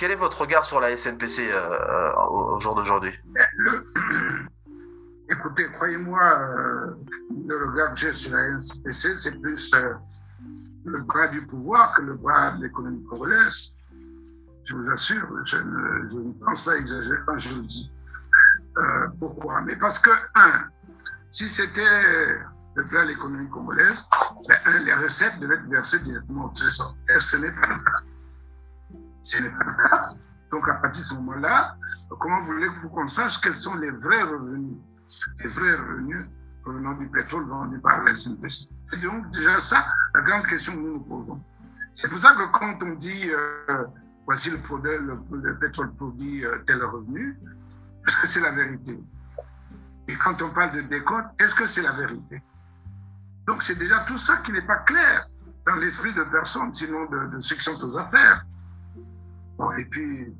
[SPEAKER 4] quel est votre regard sur la SNPC euh, au, au, jour d'aujourd'hui?
[SPEAKER 1] Écoutez, croyez-moi, euh, le regard que j'ai sur la SNPC, c'est plus euh, le bras du pouvoir que le bras de l'économie congolaise. Je vous assure, je ne, pense pas exagérer quand je le dis. Euh, pourquoi? Mais parce que, un, si c'était le plan de l'économie congolaise, ben, les recettes devaient être versées directement au trésor. Ce n'est pas le cas. Ce n'est pas le cas. Donc, à partir de ce moment-là, comment voulez-vous qu'on sache quels sont les vrais revenus, les vrais revenus provenant du pétrole vendu par la SNPC Et donc, déjà ça, la grande question que nous nous posons. C'est pour ça que quand on dit, euh, voici le, produit, le, le pétrole produit euh, tel revenu, est-ce que c'est la vérité? Et quand on parle de décote, est-ce que c'est la vérité? Donc c'est déjà tout ça qui n'est pas clair dans l'esprit de personne, sinon de, ceux qui sont aux affaires. Et puis,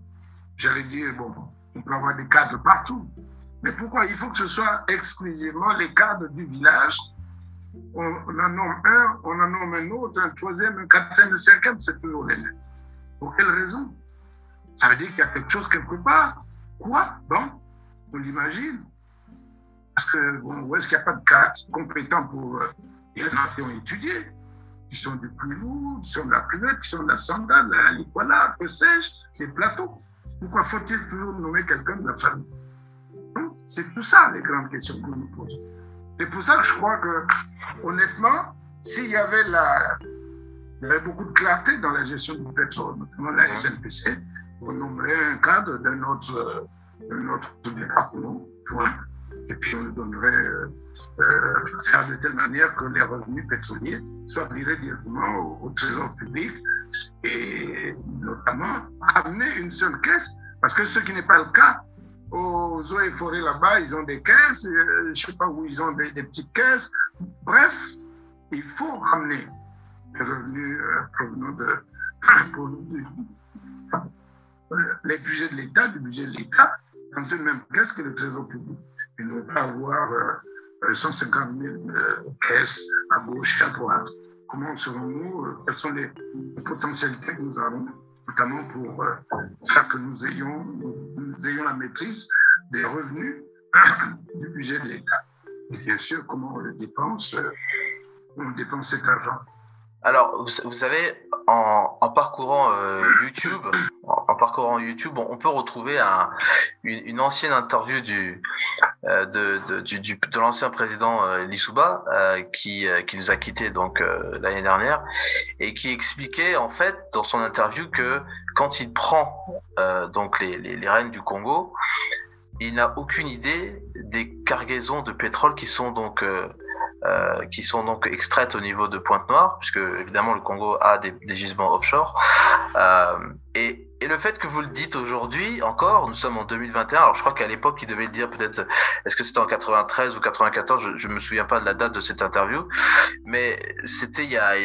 [SPEAKER 1] j'allais dire, bon, on peut avoir des cadres partout. Mais pourquoi? Il faut que ce soit exclusivement les cadres du village on, en nomme un, on en nomme un autre, un troisième, un quatrième, un cinquième, c'est toujours les mêmes. Pour quelle raison? Ça veut dire qu'il y a quelque chose quelque part. Quoi? Bon, on l'imagine. Parce que, bon, où est-ce qu'il n'y a pas de cadres compétents pour. Euh, il y en a qui ont étudié, qui sont du lourd, qui sont de la privette, qui sont de la sandale, la liquala, que sais-je, les plateaux. Pourquoi faut-il toujours nommer quelqu'un de la famille? C'est tout ça les grandes questions qu'on nous pose. C'est pour ça que je crois que, honnêtement, s'il y avait la, il y avait beaucoup de clarté dans la gestion du pétrole, notamment la SNPC, on nommerait un cadre d'un autre, d'un autre département, et puis on donnerait euh, euh, faire de telle manière que les revenus pétroliers soient virés directement au, trésor public et notamment amener une seule caisse, parce que ce qui n'est pas le cas, aux eaux et forêts là-bas, ils ont des caisses, euh, je ne sais pas où ils ont des, petites caisses. Bref, il faut ramener les revenus euh, provenant de, les budgets de l'État, du budget de l'État, dans une même caisse que le trésor public. Il ne pas avoir 150 euh, 000 caisses à gauche et à droite. Comment, selon nous, quelles sont les potentialités que nous avons notamment pour euh, faire que nous ayons, nous ayons la maîtrise des revenus du budget de l'État? Et bien sûr, comment on dépense, euh, on dépense cet argent.
[SPEAKER 4] Alors, vous, savez, en, parcourant euh, YouTube, en, parcourant YouTube, on, peut retrouver un, une, ancienne interview du, euh, de, du, de l'ancien président euh, Lissouba, qui, qui nous a quittés donc l'année dernière, et qui expliquait en fait dans son interview que quand il prend donc les, les, les rênes du Congo, il n'a aucune idée des cargaisons de pétrole qui sont donc qui sont donc extraites au niveau de Pointe-Noire, puisque évidemment le Congo a des, gisements offshore. Euh, et, et, le fait que vous le dites aujourd'hui encore, nous sommes en 2021, alors je crois qu'à l'époque il devait le dire peut-être, est-ce que c'était en 93 ou 94, je, ne me souviens pas de la date de cette interview, mais c'était il, y a,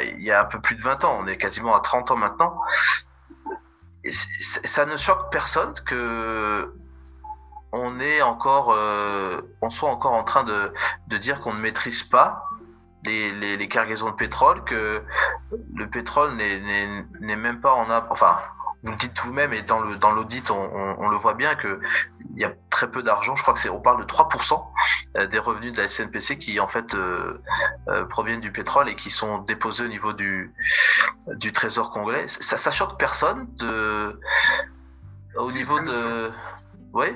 [SPEAKER 4] il, il y a un peu plus de 20 ans, on est quasiment à 30 ans maintenant. Ça ne choque personne que on est encore, euh, on soit encore en train de, de dire qu'on ne maîtrise pas les, les, cargaisons de pétrole, que le pétrole n'est même pas en... Enfin, vous le dites vous-même et dans le dans l'audit on, on, le voit bien que il y a très peu d'argent. Je crois que c'est on parle de 3% euh, des revenus de la SNPC qui en fait euh, proviennent du pétrole et qui sont déposés au niveau du du trésor congolais. Ça, ça choque personne de au niveau de oui.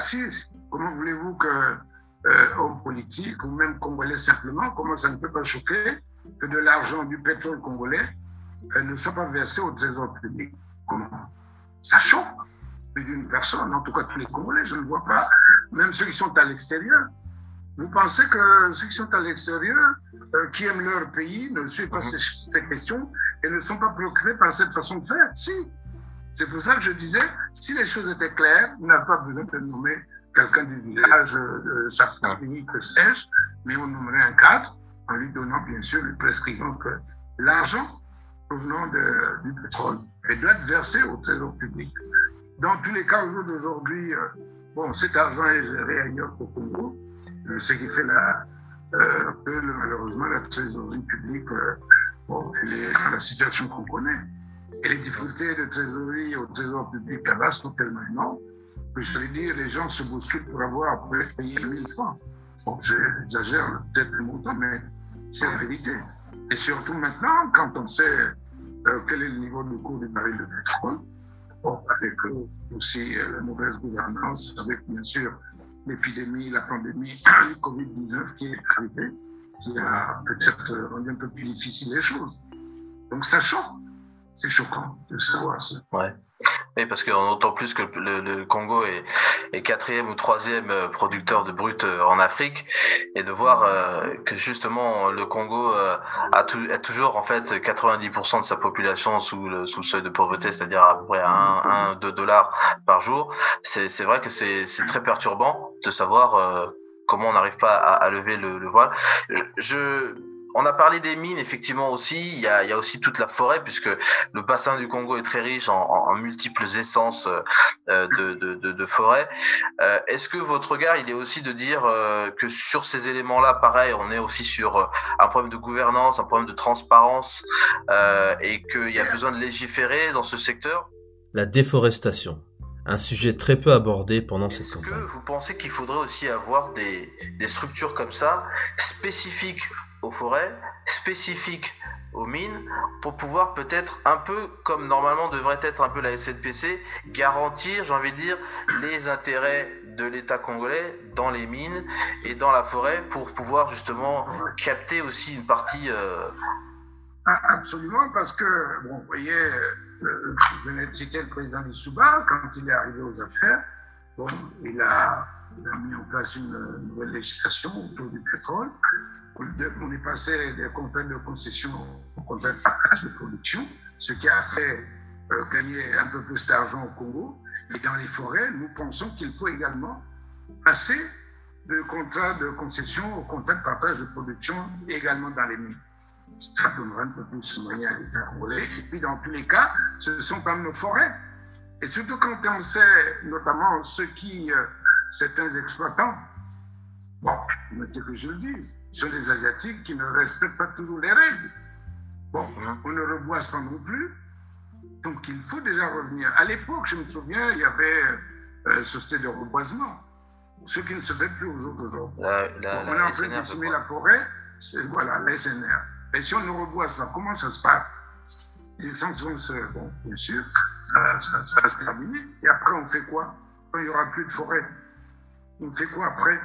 [SPEAKER 1] Sûr, comment voulez-vous que euh, homme politique ou même congolais simplement, comment ça ne peut pas choquer que de l'argent du pétrole congolais euh, ne soit pas versé au trésor public? Comment? Ça choque plus d'une personne, en tout cas tous les Congolais, je ne vois pas, même ceux qui sont à l'extérieur. Vous pensez que ceux qui sont à l'extérieur, euh, qui aiment leur pays, ne suivent pas ces, ces, questions et ne sont pas préoccupés par cette façon de faire? Si, c'est pour ça que je disais, si les choses étaient claires, on n'a pas besoin de nommer quelqu'un du village, de sa famille, que sais-je, mais on nommerait un cadre en lui donnant, bien sûr, lui prescrivant que l'argent provenant du pétrole doit être versé au trésor public. Dans tous les cas, au jour d'aujourd'hui, euh, bon, cet argent est géré ailleurs qu'au Congo, euh, ce qui fait la, euh, malheureusement la trésorerie publique bon, est dans la situation qu'on connaît. Et les difficultés de trésorerie au trésor public là-bas sont tellement énormes que je vais dire, les gens se bousculent pour avoir payé 1000 francs. Bon, j'exagère peut-être le montant, mais c'est la vérité. Et surtout maintenant, quand on sait euh, quel est le niveau du cours du baril de pétrole, bon, avec euh, aussi euh, la mauvaise gouvernance, avec bien sûr l'épidémie, la pandémie du Covid-19 qui est arrivée, qui a peut-être rendu un peu plus difficile les choses. Donc ça choque c'est choquant de savoir ça.
[SPEAKER 4] Ouais. Oui, parce qu'on entend plus que le, Congo est, quatrième ou troisième euh, producteur de brut euh, en Afrique, et de voir euh, que justement le Congo a, toujours en fait 90% de sa population sous le, seuil de pauvreté, c'est-à-dire à peu près 1, 1 2 dollars par jour. C'est vrai que c'est très perturbant de savoir comment on n'arrive pas à, lever le, voile. je on a parlé des mines, effectivement aussi. Il y a, aussi toute la forêt, puisque le bassin du Congo est très riche en, multiples essences euh, de, de, forêt. Euh, est-ce que votre regard, il est aussi de dire euh, que sur ces éléments-là, pareil, on est aussi sur un problème de gouvernance, un problème de transparence, et qu'il y a besoin de légiférer dans ce secteur?
[SPEAKER 3] La déforestation un sujet très peu abordé pendant cette campagne. Est-ce
[SPEAKER 4] que vous pensez qu'il faudrait aussi avoir des, des structures comme ça, spécifiques aux forêts, spécifiques aux mines, pour pouvoir peut-être un peu, comme normalement devrait être un peu la SNPC, garantir, j'ai envie de dire, les intérêts de l'État congolais dans les mines et dans la forêt pour pouvoir justement capter aussi une partie. Euh,
[SPEAKER 1] ah, absolument, parce que, bon, vous voyez, euh, je venais de citer le président Souba, quand il est arrivé aux affaires, bon, il a, il a mis en place une nouvelle législation autour du pétrole on est passé des contrats de concession aux contrats de partage de production, ce qui a fait euh, gagner un peu plus d'argent au Congo. Et dans les forêts, nous pensons qu'il faut également passer de contrats de concession au contrat de partage de production également dans les mines. Ça donnera un peu plus de moyens à l'État congolais. Et puis, dans tous les cas, ce sont comme nos forêts. Et surtout quand on sait, notamment ceux qui, euh, certains exploitants, Bon, mais que je le dise, ce sont les Asiatiques qui ne respectent pas toujours les règles. Bon, hein? on ne reboise pas non plus. Donc il faut déjà revenir. À l'époque, je me souviens, il y avait euh, société de reboisement, ce qui ne se fait plus aujourd'hui. on est en train de décimer la forêt, c'est voilà, la SNR. Et si on ne reboise pas, comment ça se passe? Les essences bon, bien sûr, ça, ça va se terminer. Et après, on fait quoi? Quand il n'y aura plus de forêt, on fait quoi après?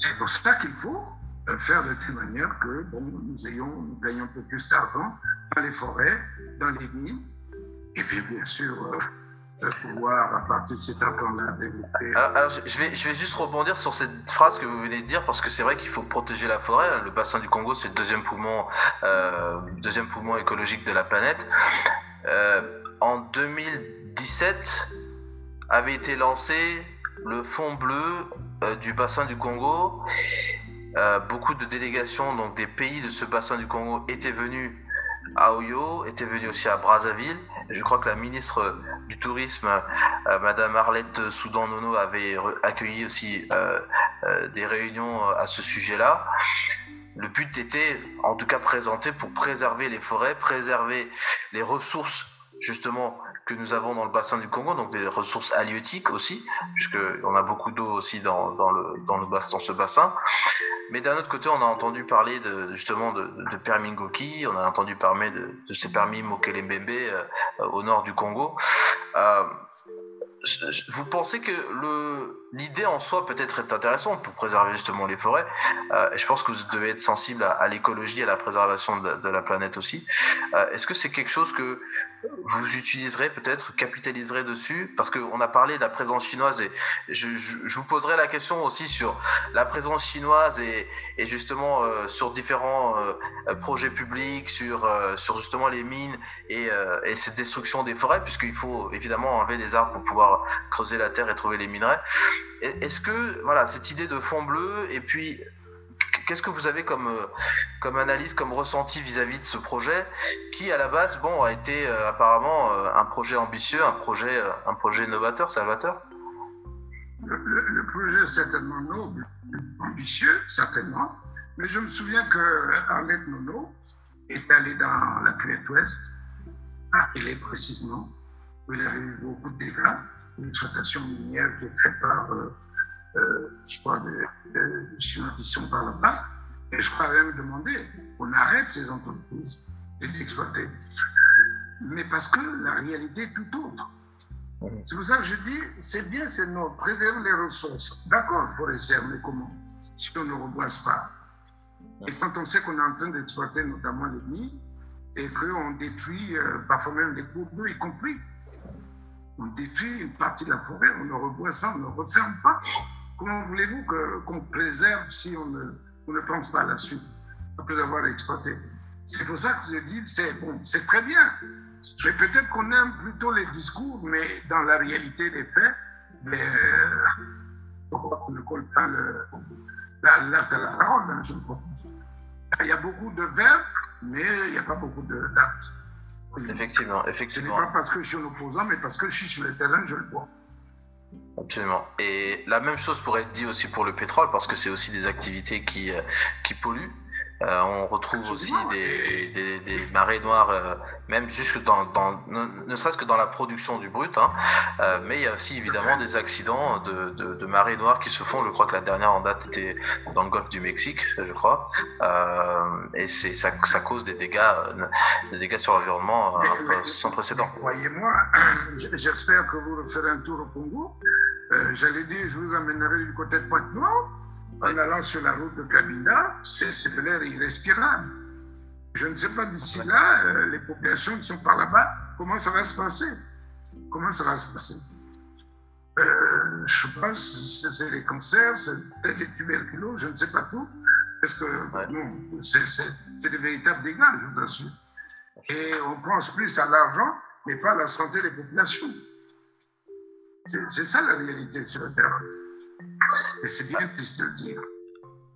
[SPEAKER 1] C'est pour ça qu'il faut euh, faire de telle manière que nous, ayons, nous gagnons un peu plus d'argent dans les forêts, dans les mines, et puis bien sûr euh, pouvoir, à partir de cet argent-là, développer.
[SPEAKER 4] Alors, je, vais, je vais juste rebondir sur cette phrase que vous venez de dire, parce que c'est vrai qu'il faut protéger la forêt. Le bassin du Congo, c'est le deuxième poumon, euh, deuxième poumon écologique de la planète. en 2017, avait été lancé le fond bleu euh, du bassin du Congo. Euh, beaucoup de délégations donc des pays de ce bassin du Congo étaient venus à Oyo, étaient venus aussi à Brazzaville. Je crois que la ministre du Tourisme, euh, Madame Arlette Soudan-Nono, avait accueilli aussi des réunions à ce sujet-là. Le but était, en tout cas, présenté pour préserver les forêts, préserver les ressources justement que nous avons dans le bassin du Congo, donc des ressources halieutiques aussi, puisqu'on a beaucoup d'eau aussi dans, dans, le, dans, le, dans ce bassin. Mais d'un autre côté, on a entendu parler de, justement de, de permis on a entendu parler de, de ces permis Mokelembembe euh, au nord du Congo. Euh, vous pensez que l'idée en soi peut-être est intéressante pour préserver justement les forêts. Euh, je pense que vous devez être sensible à, l'écologie, à la préservation de, la planète aussi. Euh, est-ce que c'est quelque chose que vous utiliserez peut-être, capitaliserez dessus? Parce qu'on a parlé de la présence chinoise et je, vous poserai la question aussi sur la présence chinoise et, justement euh, sur différents projets publics, sur, sur justement les mines et, et cette destruction des forêts, puisqu'il faut évidemment enlever des arbres pour pouvoir creuser la terre et trouver les minerais. Est-ce que voilà cette idée de fond bleu et puis qu'est-ce que vous avez comme, euh, comme analyse, comme ressenti vis-à-vis de ce projet qui, à la base, bon, a été euh, apparemment euh, un projet ambitieux, un projet, un projet novateur, salvateur?
[SPEAKER 1] Le, projet est certainement noble, ambitieux, certainement. Mais je me souviens que Arlette Nono est allée dans la Crête Ouest, à est précisément, où il avait eu beaucoup de dégâts une exploitation minière qui est faite par, euh, euh, je crois, des, Chinois qui sont par là-bas. Et je crois même demander qu'on arrête ces entreprises d'exploiter. Mais parce que la réalité est tout autre. C'est pour ça que je dis, c'est bien, c'est notre, préserver les ressources. D'accord, il faut réserver, mais comment? Si on ne reboise pas. Et quand on sait qu'on est en train d'exploiter notamment les mines, et qu'on détruit euh, parfois même les cours d'eau, y compris on détruit une partie de la forêt, on ne reboise pas, on ne referme pas. Comment voulez-vous qu'on préserve si on ne, pense pas à la suite, après avoir exploité? C'est pour ça que je dis, c'est bon, c'est très bien. Mais peut-être qu'on aime plutôt les discours, mais dans la réalité des faits, ben, pourquoi on ne colle pas à la parole, hein, je pense. Il y a beaucoup de verbes, mais il n'y a pas beaucoup d'actes.
[SPEAKER 4] Effectivement, effectivement.
[SPEAKER 1] Ce n'est pas parce que je suis un opposant, mais parce que je suis sur le terrain, je le vois.
[SPEAKER 4] Absolument. Et la même chose pourrait être dit aussi pour le pétrole, parce que c'est aussi des activités qui, euh, qui polluent. Euh, on retrouve aussi des, des, des, marées noires, euh, même jusque dans, dans ne, serait-ce que dans la production du brut. Hein. Euh, mais il y a aussi évidemment des accidents de, de, de, marées noires qui se font. Je crois que la dernière en date était dans le golfe du Mexique, je crois. Et c'est ça, ça, cause des dégâts, des dégâts sur l'environnement sans précédent.
[SPEAKER 1] Voyez-moi, j'espère que vous ferez un tour au Congo. J'allais dire, je vous amènerai du côté de Pointe-Noire en allant sur la route de Cabinda, c'est de l'air irrespirable. Je ne sais pas d'ici là, euh, les populations qui sont par là-bas, comment ça va se passer? Comment ça va se passer? Euh, Je pas si c'est les cancers, c'est peut-être les tuberculoses, je ne sais pas tout. Parce que non, c'est des véritables dégâts, je vous assure. Et on pense plus à l'argent, mais pas à la santé des populations. C'est ça la réalité sur le terrain.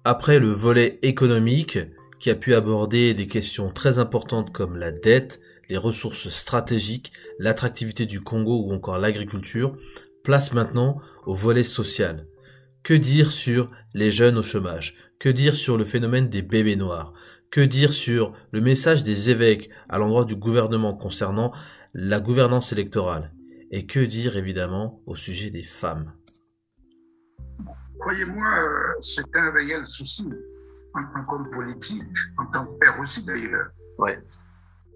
[SPEAKER 3] Après le volet économique, qui a pu aborder des questions très importantes comme la dette, les ressources stratégiques, l'attractivité du Congo ou encore l'agriculture, place maintenant au volet social. Que dire sur les jeunes au chômage? Que dire sur le phénomène des bébés noirs? Que dire sur le message des évêques à l'endroit du gouvernement concernant la gouvernance électorale? Et que dire évidemment au sujet des femmes?
[SPEAKER 1] Croyez-moi, euh, c'est un réel souci en tant qu'homme politique, en tant que père aussi d'ailleurs.
[SPEAKER 4] Ouais.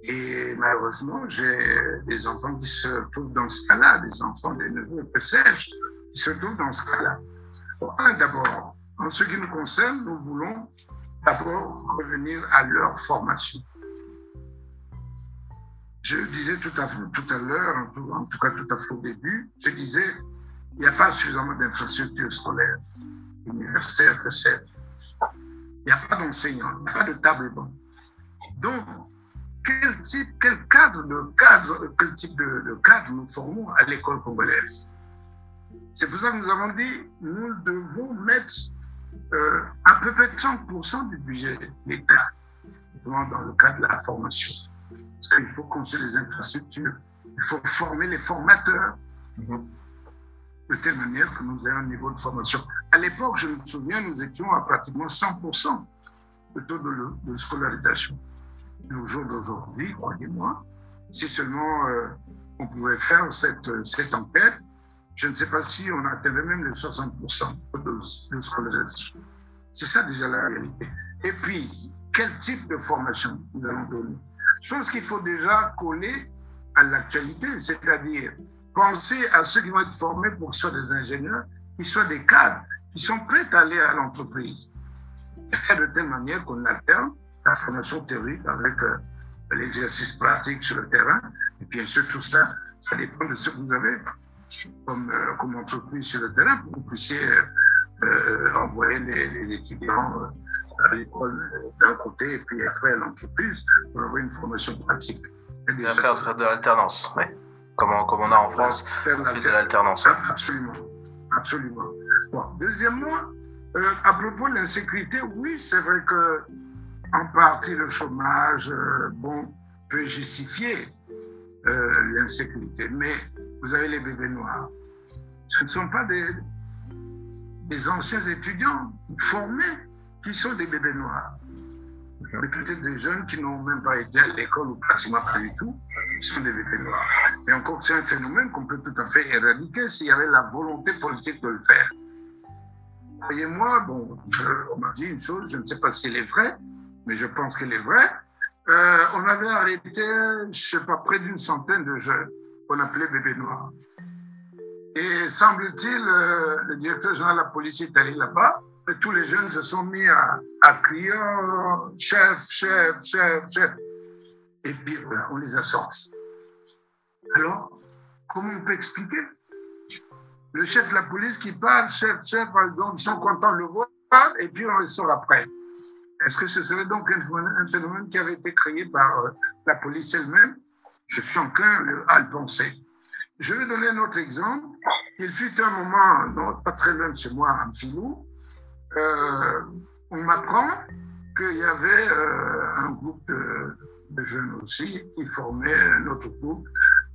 [SPEAKER 1] Et malheureusement, j'ai des enfants qui se trouvent dans ce cas-là, des enfants, des neveux, que sais-je, qui se trouvent dans ce cas-là. D'abord, en ce qui nous concerne, nous voulons d'abord revenir à leur formation. Je disais tout à, tout à l'heure, en, tout cas tout à fait au début, je disais, il n'y a pas suffisamment d'infrastructures scolaires, universitaires, que c'est. Il n'y a pas d'enseignants, il n'y a pas de table banc. Donc, quel type, quel cadre de cadre, quel type de, cadre nous formons à l'école congolaise? C'est pour ça que nous avons dit, nous devons mettre euh, à peu près 30% du budget de l'État dans le cadre de la formation. Parce qu'il faut construire les infrastructures, il faut former les formateurs. Mm-hmm de telle manière que nous ayons un niveau de formation. À l'époque, je me souviens, nous étions à pratiquement 100% de taux de, scolarisation. au jour d'aujourd'hui, croyez-moi, si seulement euh, on pouvait faire cette, cette enquête, je ne sais pas si on atteindrait même les 60% de, de scolarisation. C'est ça déjà la réalité. Et puis, quel type de formation nous allons donner? Je pense qu'il faut déjà coller à l'actualité, c'est-à-dire Pensez à ceux qui vont être formés pour qu'ils soient des ingénieurs, qu'ils soient des cadres, qui sont prêts à aller à l'entreprise. Faire de telle manière qu'on alterne la formation théorique avec euh, l'exercice pratique sur le terrain. Et bien sûr, tout ça, ça dépend de ce que vous avez comme, euh, comme entreprise sur le terrain pour que vous puissiez euh, envoyer les, étudiants à l'école d'un côté et puis après à l'entreprise pour avoir une formation pratique.
[SPEAKER 4] Et après, faire de l'alternance, oui comme on, a en France, fait de l'alternance.
[SPEAKER 1] Absolument, absolument. Deuxièmement, euh, à propos de l'insécurité, oui, c'est vrai que en partie le chômage, euh, bon, peut justifier euh, l'insécurité, mais vous avez les bébés noirs. Ce ne sont pas des, des anciens étudiants formés qui sont des bébés noirs mais peut-être des jeunes qui n'ont même pas été à l'école ou pratiquement pas du tout, qui sont des bébés noirs. Et encore, c'est un phénomène qu'on peut tout à fait éradiquer s'il y avait la volonté politique de le faire. Croyez-moi, bon, on m'a dit une chose, je ne sais pas si elle est vraie, mais je pense qu'elle est vraie. Euh, on avait arrêté, je ne sais pas, près d'une centaine de jeunes qu'on appelait bébés noirs. Et semble-t-il, euh, le directeur général de la police est allé là-bas tous les jeunes se sont mis à, crier oh, chef, chef, chef, chef. Et puis on les a sortis. Alors, comment on peut expliquer? Le chef de la police qui parle, chef, chef, donc ils sont contents de le voir, et puis on les sort après. Est-ce que ce serait donc un phénomène qui avait été créé par euh, la police elle-même? Je suis enclin à le penser. je vais donner un autre exemple. Il fut un moment, pas très loin de chez moi, en Filou, euh, on m'apprend qu'il y avait euh, un groupe de, jeunes aussi qui formait un autre groupe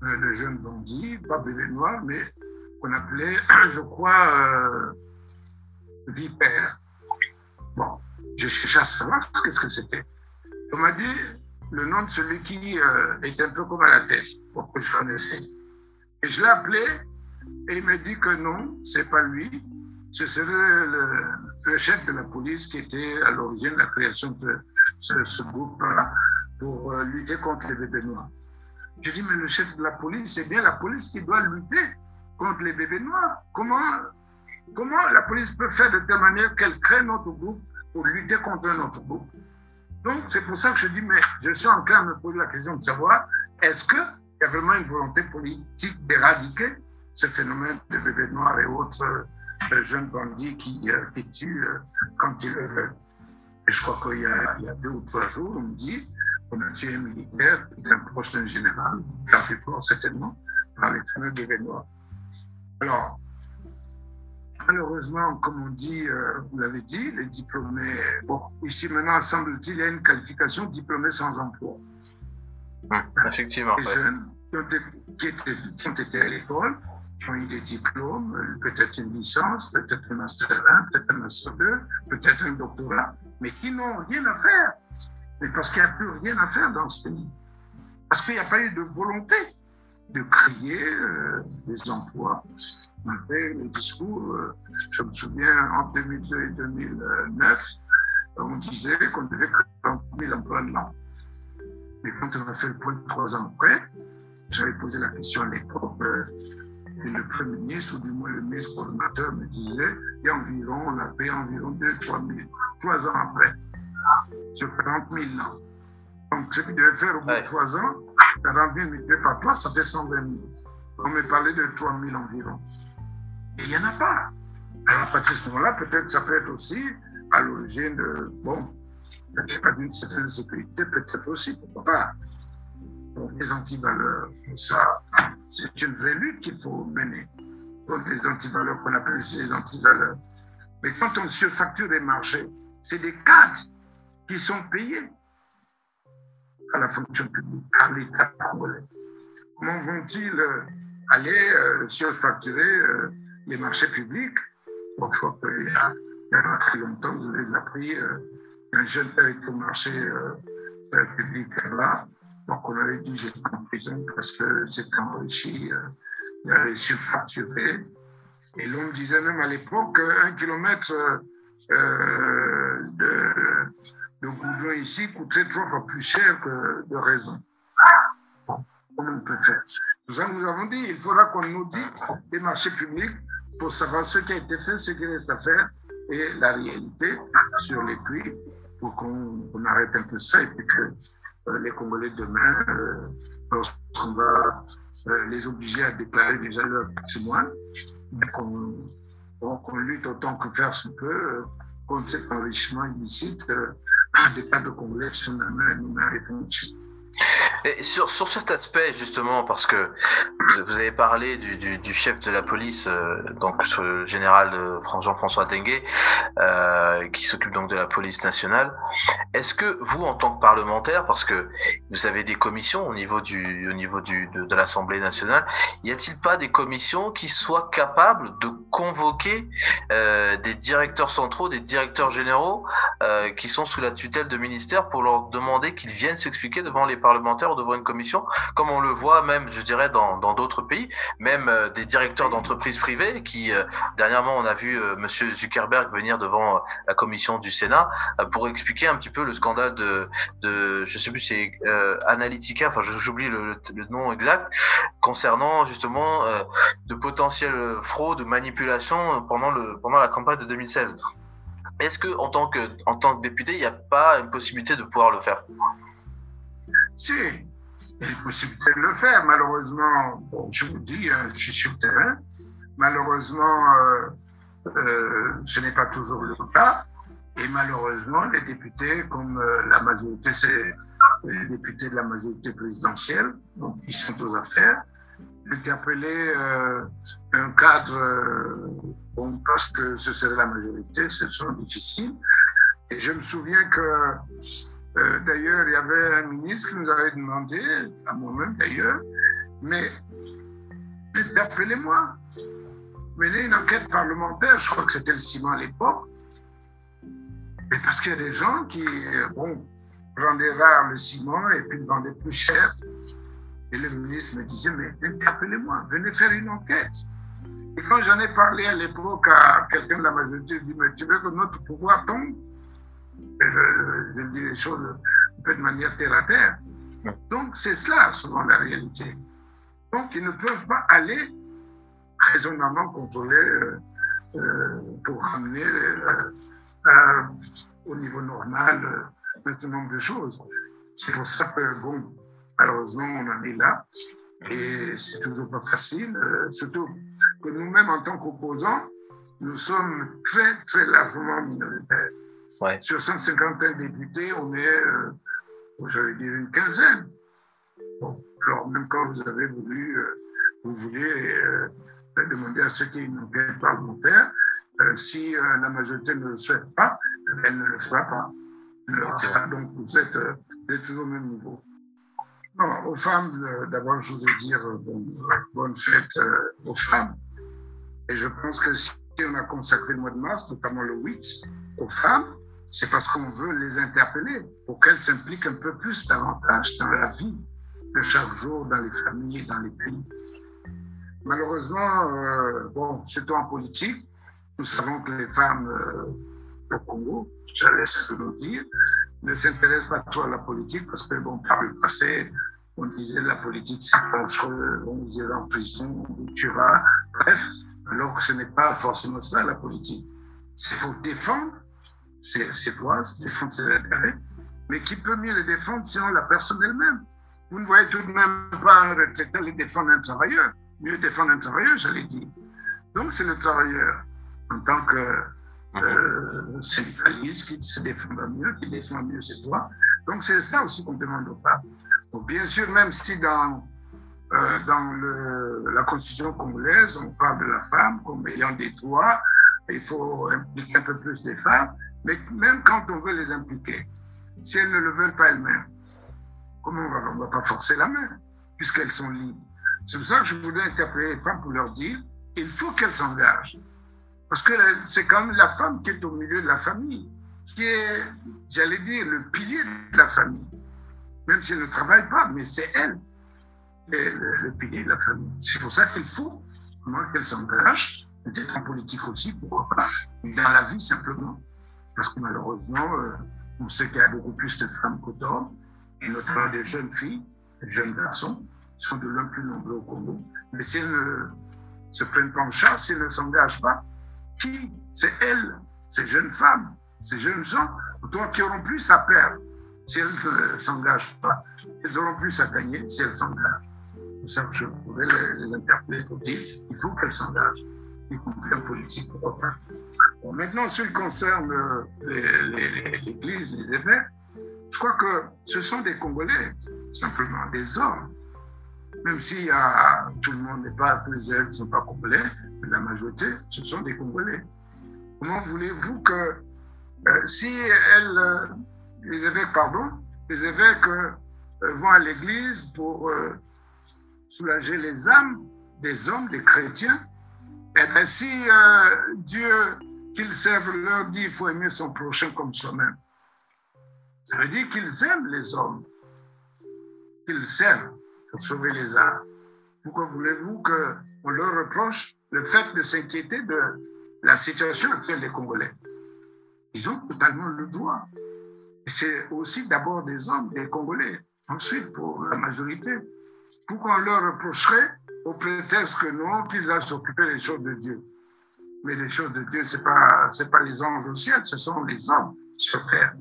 [SPEAKER 1] euh, de jeunes bandits, pas bébés noirs, mais qu'on appelait, je crois, Vipère. Bon, j'ai cherché à savoir ce que c'était. On m'a dit le nom de celui qui est un peu comme à la tête, pour que je connaissais. Et je l'ai appelé et il m'a dit que non, c'est pas lui, ce serait le, chef de la police qui était à l'origine de la création de ce, groupe-là pour euh, lutter contre les bébés noirs. Je dis, mais le chef de la police, c'est bien la police qui doit lutter contre les bébés noirs. Comment, comment la police peut faire de telle manière qu'elle crée notre groupe pour lutter contre un autre groupe? Donc, c'est pour ça que je dis, mais je suis en train de me poser la question de savoir, est-ce qu'il y a vraiment une volonté politique d'éradiquer ce phénomène de bébés noirs et autres un jeune bandit qui, euh, qui tue euh, quand il veut. Et je crois qu'il y, y, a deux ou trois jours, on me dit qu'on a tué un militaire, un proche d'un général, la plupart certainement, par les fameux événements. Alors, malheureusement, comme on dit, euh, vous l'avez dit, les diplômés, bon, ici maintenant, semble-t-il, il y a une qualification diplômé sans emploi.
[SPEAKER 4] Hum, effectivement.
[SPEAKER 1] Les jeunes qui ont, été, qui ont été à l'école, ont eu des diplômes, euh, peut-être une licence, peut-être un master 1, peut-être un master 2, peut-être un doctorat, mais qui n'ont rien à faire. Parce qu'il n'y a plus rien à faire dans ce pays. Parce qu'il n'y a pas eu de volonté de créer euh, des emplois. Malgré les discours, euh, je me souviens en 2002 et 2009, on disait qu'on devait créer 30 000 emplois de l'an. Mais quand on a fait le point trois ans après, j'avais posé la question à l'époque, et le Premier ministre, ou du moins le ministre coordinateur, me disait il y a environ, on a payé environ 2 3 000, trois ans après, sur 40 000 ans. Donc, ce qu'il devait faire au bout de trois ans, 40 000 multiplié par 3, ça fait 120 000. On me parlait de 3 000 environ. Et il n'y en a pas. Alors, à partir de ce moment-là, peut-être que ça peut être aussi à l'origine de, bon, peut-être pas d'une certaine sécurité, peut-être aussi, pourquoi pas. Donc, les antivaleurs, ça, c'est une vraie lutte qu'il faut mener contre les antivaleurs qu'on appelle ici les antivaleurs. Mais quand on surfacture les marchés, c'est des cadres qui sont payés à la fonction publique, à l'État congolais. Comment vont-ils euh, aller euh, surfacturer euh, les marchés publics? Bon, je crois qu'il y a, pas très longtemps, vous avez appris, un jeune le marché public là, donc, on avait dit j'étais en prison parce que c'était enrichi, euh, avait surfacturé. Et l'on disait même à l'époque qu'un kilomètre euh, de, de goudron ici coûterait trois fois plus cher que de raison. Comment on peut faire? Nous avons dit il faudra qu'on audite les marchés publics pour savoir ce qui a été fait, ce qui reste à faire et la réalité sur les prix pour qu'on arrête un peu ça et puis que euh, les Congolais demain, euh, lorsqu'on va euh, les obliger à déclarer déjà leur patrimoine, qu'on lutte autant que faire se peut contre cet enrichissement illicite des tas de Congolais qui sont nous réfléchis.
[SPEAKER 4] Sur, cet aspect, justement, parce que vous avez parlé du, chef de la police, euh, donc le général euh, Jean-François Dengue, euh, qui s'occupe donc de la police nationale. Est-ce que vous, en tant que parlementaire, parce que vous avez des commissions au niveau du, au niveau du, de, l'Assemblée nationale, y a-t-il pas des commissions qui soient capables de convoquer des directeurs centraux, des directeurs généraux qui sont sous la tutelle de ministère pour leur demander qu'ils viennent s'expliquer devant les parlementaires devant une commission, comme on le voit même, je dirais, dans d'autres pays, même euh, des directeurs d'entreprises privées qui, euh, dernièrement, on a vu euh, Monsieur Zuckerberg venir devant la commission du Sénat pour expliquer un petit peu le scandale de, de je sais plus, c'est Analytica, enfin j'oublie le, le, nom exact, concernant justement de potentielles fraudes, manipulations pendant le pendant la campagne de 2016. Est-ce que en tant que en tant que député, il n'y a pas une possibilité de pouvoir le faire?
[SPEAKER 1] Si, il y a une possibilité de le faire. Malheureusement, je vous dis, euh, je suis sur le terrain. Malheureusement, euh, euh, ce n'est pas toujours le cas. Et malheureusement, les députés, comme la majorité, c'est les députés de la majorité présidentielle, donc ils sont aux affaires, interpeller euh, un cadre, bon, parce que ce serait la majorité, c'est souvent difficile. Et je me souviens que, euh, d'ailleurs, il y avait un ministre qui nous avait demandé, à moi-même d'ailleurs, mais appelez-moi, menez une enquête parlementaire, je crois que c'était le ciment à l'époque, mais parce qu'il y a des gens qui, bon, rendaient rare le ciment et puis le vendaient plus cher. Et le ministre me disait, mais appelez-moi, venez faire une enquête. Et quand j'en ai parlé à l'époque à quelqu'un de la majorité, je dis, mais tu veux que notre pouvoir tombe? Je, dis les choses un peu de manière terre à terre. Donc c'est cela, souvent, la réalité. Donc ils ne peuvent pas aller raisonnablement contrôler euh, euh, pour ramener euh, au niveau normal un certain nombre de choses. C'est pour ça que, bon, malheureusement, on en est là. Et c'est toujours pas facile, surtout que nous-mêmes, en tant qu'opposants, nous sommes très, très largement minoritaires. Ouais. Sur 150 députés, on est, euh, j'allais dire, une quinzaine. Bon, alors, même quand vous avez voulu, euh, vous voulez euh, demander à ceux qui une enquête parlementaire, si la majorité ne le souhaite pas, elle ne le fera pas. Elle ne le fera pas. Donc, vous êtes, vous êtes toujours au même niveau. Non, aux femmes, d'abord, je voudrais dire euh, bonne fête aux femmes. Et je pense que si on a consacré le mois de mars, notamment le 8, aux femmes, c'est parce qu'on veut les interpeller pour qu'elles s'impliquent un peu plus davantage dans la vie de chaque jour, dans les familles dans les pays. Malheureusement, euh, bon, surtout en politique, nous savons que les femmes euh, au Congo, je laisse le dire, ne s'intéresse pas trop à la politique parce que, bon, par le passé, on disait la politique c'est dangereux, on disait en prison, on tuera, bref, alors que ce n'est pas forcément ça la politique. C'est pour défendre ses droits, défendre ses intérêts, mais qui peut mieux les défendre sinon la personne elle-même? Vous ne voyez tout de même pas un retraité les défendre un travailleur, mieux défendre un travailleur, j'allais dire. Donc c'est le travailleur en tant que euh, syndicaliste qui se défend mieux, qui défend mieux ses droits. Donc c'est ça aussi qu'on demande aux femmes. Bien sûr, même si dans, euh, dans la constitution congolaise, on parle de la femme comme ayant des droits, il faut impliquer un peu plus les femmes, mais même quand on veut les impliquer, si elles ne le veulent pas elles-mêmes, comment on ne va pas forcer la main, puisqu'elles sont libres. C'est pour ça que je voulais interpeller les femmes pour leur dire, il faut qu'elles s'engagent. Parce que c'est quand même la femme qui est au milieu de la famille, qui est, j'allais dire, le pilier de la famille. Même si elle ne travaille pas, mais c'est elle, le, le, pilier de la famille. C'est pour ça qu'il faut qu'elle s'engage, peut-être en politique aussi, pourquoi pas, dans la vie simplement. Parce que malheureusement, euh, on sait qu'il y a beaucoup plus de femmes que d'hommes, et notamment des jeunes filles, des jeunes garçons, sont de l'un plus nombreux au Congo. Mais si elles ne se prennent pas en charge, si elles ne s'engagent pas, qui C'est elles, ces jeunes femmes, ces jeunes gens, toi, qui auront plus à perdre si elles ne s'engagent pas. Elles auront plus à gagner si elles s'engagent. C'est ça que je pourrais les, les interpeller pour dire il faut qu'elles s'engagent, y compris politique. Bon, maintenant, ce qui concerne l'Église, les, évêques, je crois que ce sont des Congolais, simplement des hommes. Même si tout le monde n'est pas, tous les ne sont pas Congolais, la majorité, ce sont des Congolais. Comment voulez-vous que euh, si elles, euh, les évêques, pardon, les évêques euh, vont à l'église pour soulager les âmes des hommes, des chrétiens, eh bien si euh, Dieu qu'ils servent leur dit il faut aimer son prochain comme soi-même, ça veut dire qu'ils aiment les hommes, qu'ils servent pour sauver les âmes. Pourquoi voulez-vous qu'on leur reproche le fait de s'inquiéter de la situation actuelle des Congolais? Ils ont totalement le droit. C'est aussi d'abord des hommes, des Congolais, ensuite pour la majorité. Pourquoi on leur reprocherait au prétexte que non, qu'ils aillent s'occuper des choses de Dieu Mais les choses de Dieu, ce n'est pas, pas les anges au ciel, ce sont les hommes sur terre.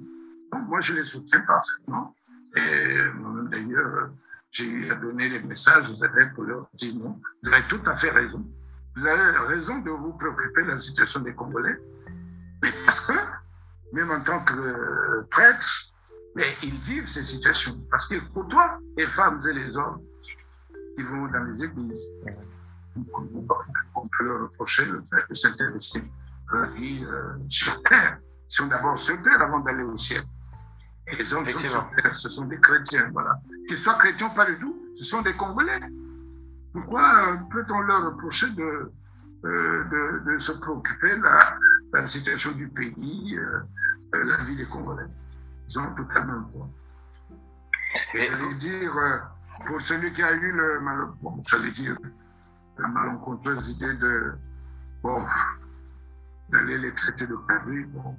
[SPEAKER 1] Donc moi, je les soutiens parfaitement. Et moi-même, d'ailleurs, j'ai eu à donner les messages aux évêques pour leur dire non, vous avez tout à fait raison. Vous avez raison de vous préoccuper de la situation des Congolais. Mais parce que, même en tant que prêtre, mais ils vivent ces situations. Parce qu'ils côtoient les femmes et les hommes. Qui vont dans les églises. On peut leur reprocher le fait de s'intéresser à la vie euh, sur terre. Ils sont d'abord sur terre avant d'aller au ciel. Et les hommes sont sur terre, ce sont des chrétiens, voilà. Qu'ils soient chrétiens pas du tout, ce sont des Congolais. Pourquoi euh, peut-on leur reprocher de, euh, de, de, se préoccuper de la, la, situation du pays, euh, la vie des Congolais? Ils ont totalement le droit. Et je veux dire, pour celui qui a eu le bon, dire, la malencontreuse idée de, bon, d'aller les traiter de Paris, bon,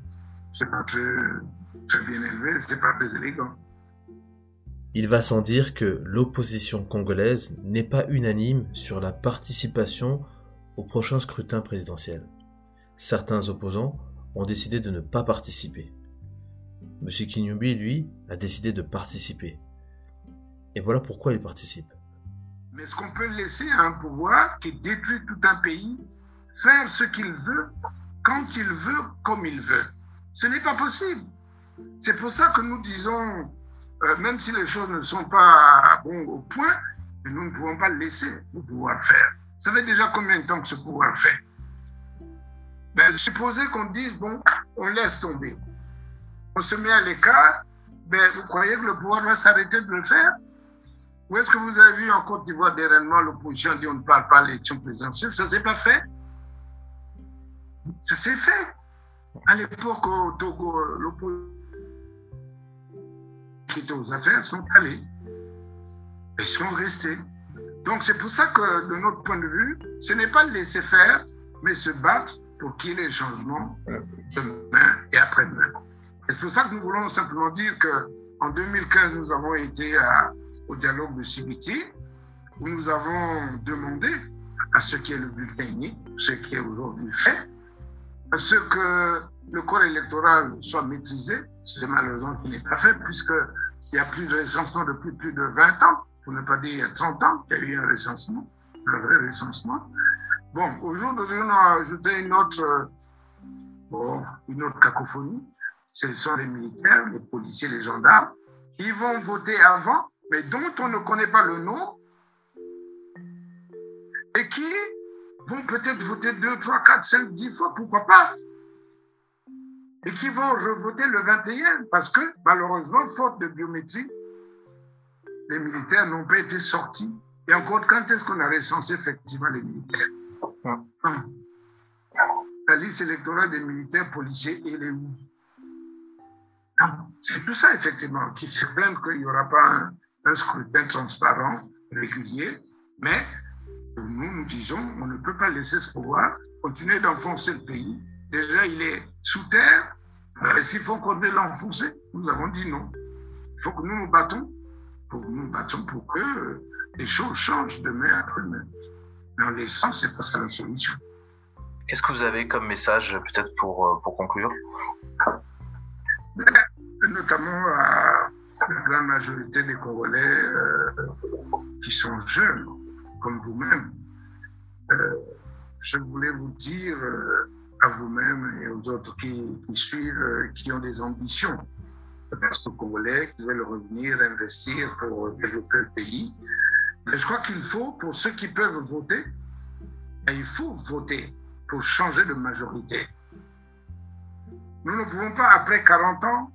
[SPEAKER 1] c'est pas très, très bien élevé, c'est pas très élégant.
[SPEAKER 3] Il va sans dire que l'opposition congolaise n'est pas unanime sur la participation au prochain scrutin présidentiel. Certains opposants ont décidé de ne pas participer. M. Kinyumbi, lui, a décidé de participer. Et voilà pourquoi il participe.
[SPEAKER 1] Mais est-ce qu'on peut laisser un pouvoir qui détruit tout un pays faire ce qu'il veut, quand il veut, comme il veut? Ce n'est pas possible. C'est pour ça que nous disons euh, même si les choses ne sont pas bon au point, nous ne pouvons pas laisser le pouvoir faire. Ça fait déjà combien de temps que ce pouvoir fait? Ben, Supposez qu'on dise, bon, on laisse tomber. On se met à l'écart, ben, vous croyez que le pouvoir va s'arrêter de le faire? Ou est-ce que vous avez vu en Côte d'Ivoire dernièrement l'opposition dit on ne parle pas l'élection présidentielle? Ça ne s'est pas fait Ça s'est fait. À l'époque, au Togo, l'opposition qui étaient aux affaires sont allés et sont restés. Donc c'est pour ça que de notre point de vue, ce n'est pas laisser faire, mais se battre pour qu'il y ait les changements demain et après-demain. c'est pour ça que nous voulons simplement dire qu'en 2015, nous avons été au dialogue de CBT, où nous avons demandé à ce qui est le bulletin unique, ce qui est aujourd'hui fait, à ce que le corps électoral soit maîtrisé. C'est malheureusement qu'il n'est pas fait, puisqu'il y a plus de recensement depuis plus de 20 ans, pour ne pas dire 30 ans, qu'il y a eu un recensement, un vrai recensement. Bon, aujourd'hui, on a ajouté une autre, une autre cacophonie. Ce sont les militaires, les policiers, les gendarmes, qui vont voter avant, mais dont on ne connaît pas le nom, et qui vont peut-être voter 2, 3, 4, 5, 10 fois, pourquoi pas et qui vont revoter le 21 parce que malheureusement, faute de biométrie, les militaires n'ont pas été sortis. Et encore, quand est-ce qu'on a recensé effectivement les militaires La liste électorale des militaires, policiers et les où? C'est tout ça, effectivement, qui se plaignent qu'il n'y aura pas un, un, scrutin transparent, régulier, mais nous, nous disons, on ne peut pas laisser ce pouvoir continuer d'enfoncer le pays Déjà, il est sous terre. Est-ce qu'il faut qu'on l'enfoncer Nous avons dit non. Il faut que nous nous battons. Pour, nous battons pour que les choses changent demain après-demain. Mais en laissant, ce n'est pas ça la solution.
[SPEAKER 4] Qu'est-ce que vous avez comme message, peut-être, pour, euh, pour conclure?
[SPEAKER 1] Ben, Notamment à la majorité des Congolais euh, qui sont jeunes, comme vous-même. Euh, je voulais vous dire à vous-même et aux autres qui, suivent, euh, qui ont des ambitions. Parce que Congolais qui veulent revenir, investir pour développer le pays. Mais je crois qu'il faut, pour ceux qui peuvent voter, ben, il faut voter pour changer de majorité. Nous ne pouvons pas, après 40 ans,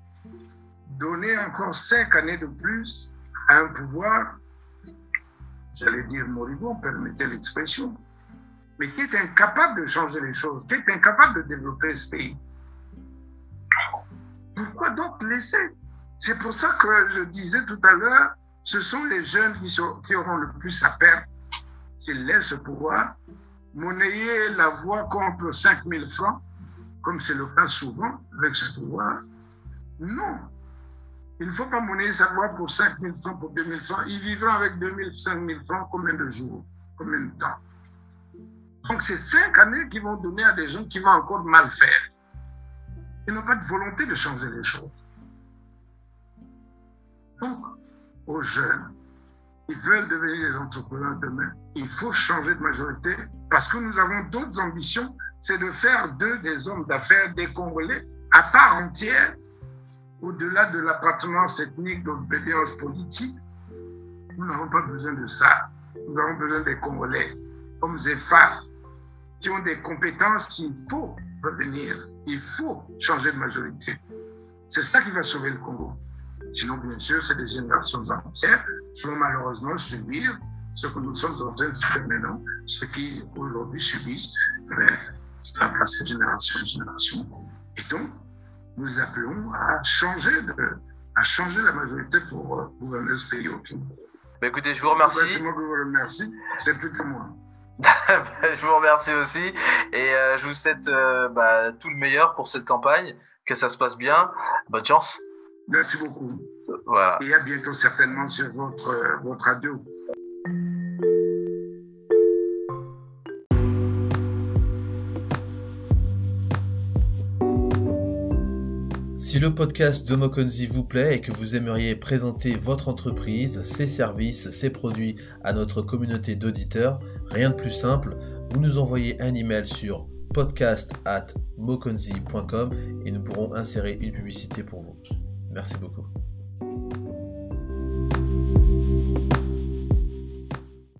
[SPEAKER 1] donner encore 5 années de plus à un pouvoir, j'allais dire moribond, permettez l'expression, mais qui est incapable de changer les choses, qui est incapable de développer ce pays. Pourquoi donc laisser? C'est pour ça que je disais tout à l'heure, ce sont les jeunes qui, qui auront le plus à perdre s'ils laissent ce pouvoir, monnayer la voix contre 5 000 francs, comme c'est le cas souvent avec ce pouvoir. Non. Il ne faut pas monnayer sa voix pour 5 000 francs, pour 2 000 francs. Ils vivront avec 2 000, 5 000 francs combien de jours, combien de temps? Donc, c'est cinq années qui vont donner à des gens qui vont encore mal faire. Ils n'ont pas de volonté de changer les choses. Donc, aux jeunes qui veulent devenir des entrepreneurs demain, il faut changer de majorité parce que nous avons d'autres ambitions, c'est de faire d'eux des hommes d'affaires, des Congolais à part entière, au-delà de l'appartenance ethnique, d'obédience politique. Nous n'avons pas besoin de ça. nous avons besoin des Congolais, hommes et femmes, qui ont des compétences, il faut revenir, il faut changer de majorité. C'est ça qui va sauver le Congo. Sinon, bien sûr, c'est des générations entières qui vont malheureusement subir ce que nous sommes en train de faire maintenant, ce qui aujourd'hui subissent, ça passe de génération en génération. Et donc, nous appelons à changer, de, à changer la majorité pour euh, gouverner ce pays autour.
[SPEAKER 4] Bah écoutez, je vous remercie.
[SPEAKER 1] C'est moi qui vous remercie, c'est plus que moi.
[SPEAKER 4] je vous remercie aussi et euh, je vous souhaite euh, bah, tout le meilleur pour cette campagne, que ça se passe bien. Bonne chance.
[SPEAKER 1] Merci beaucoup.
[SPEAKER 4] Voilà.
[SPEAKER 1] Et à bientôt certainement sur votre, votre radio.
[SPEAKER 3] Si le podcast de Mokonzi vous plaît et que vous aimeriez présenter votre entreprise, ses services, ses produits à notre communauté d'auditeurs, rien de plus simple, vous nous envoyez un email sur podcast at et nous pourrons insérer une publicité pour vous. Merci beaucoup.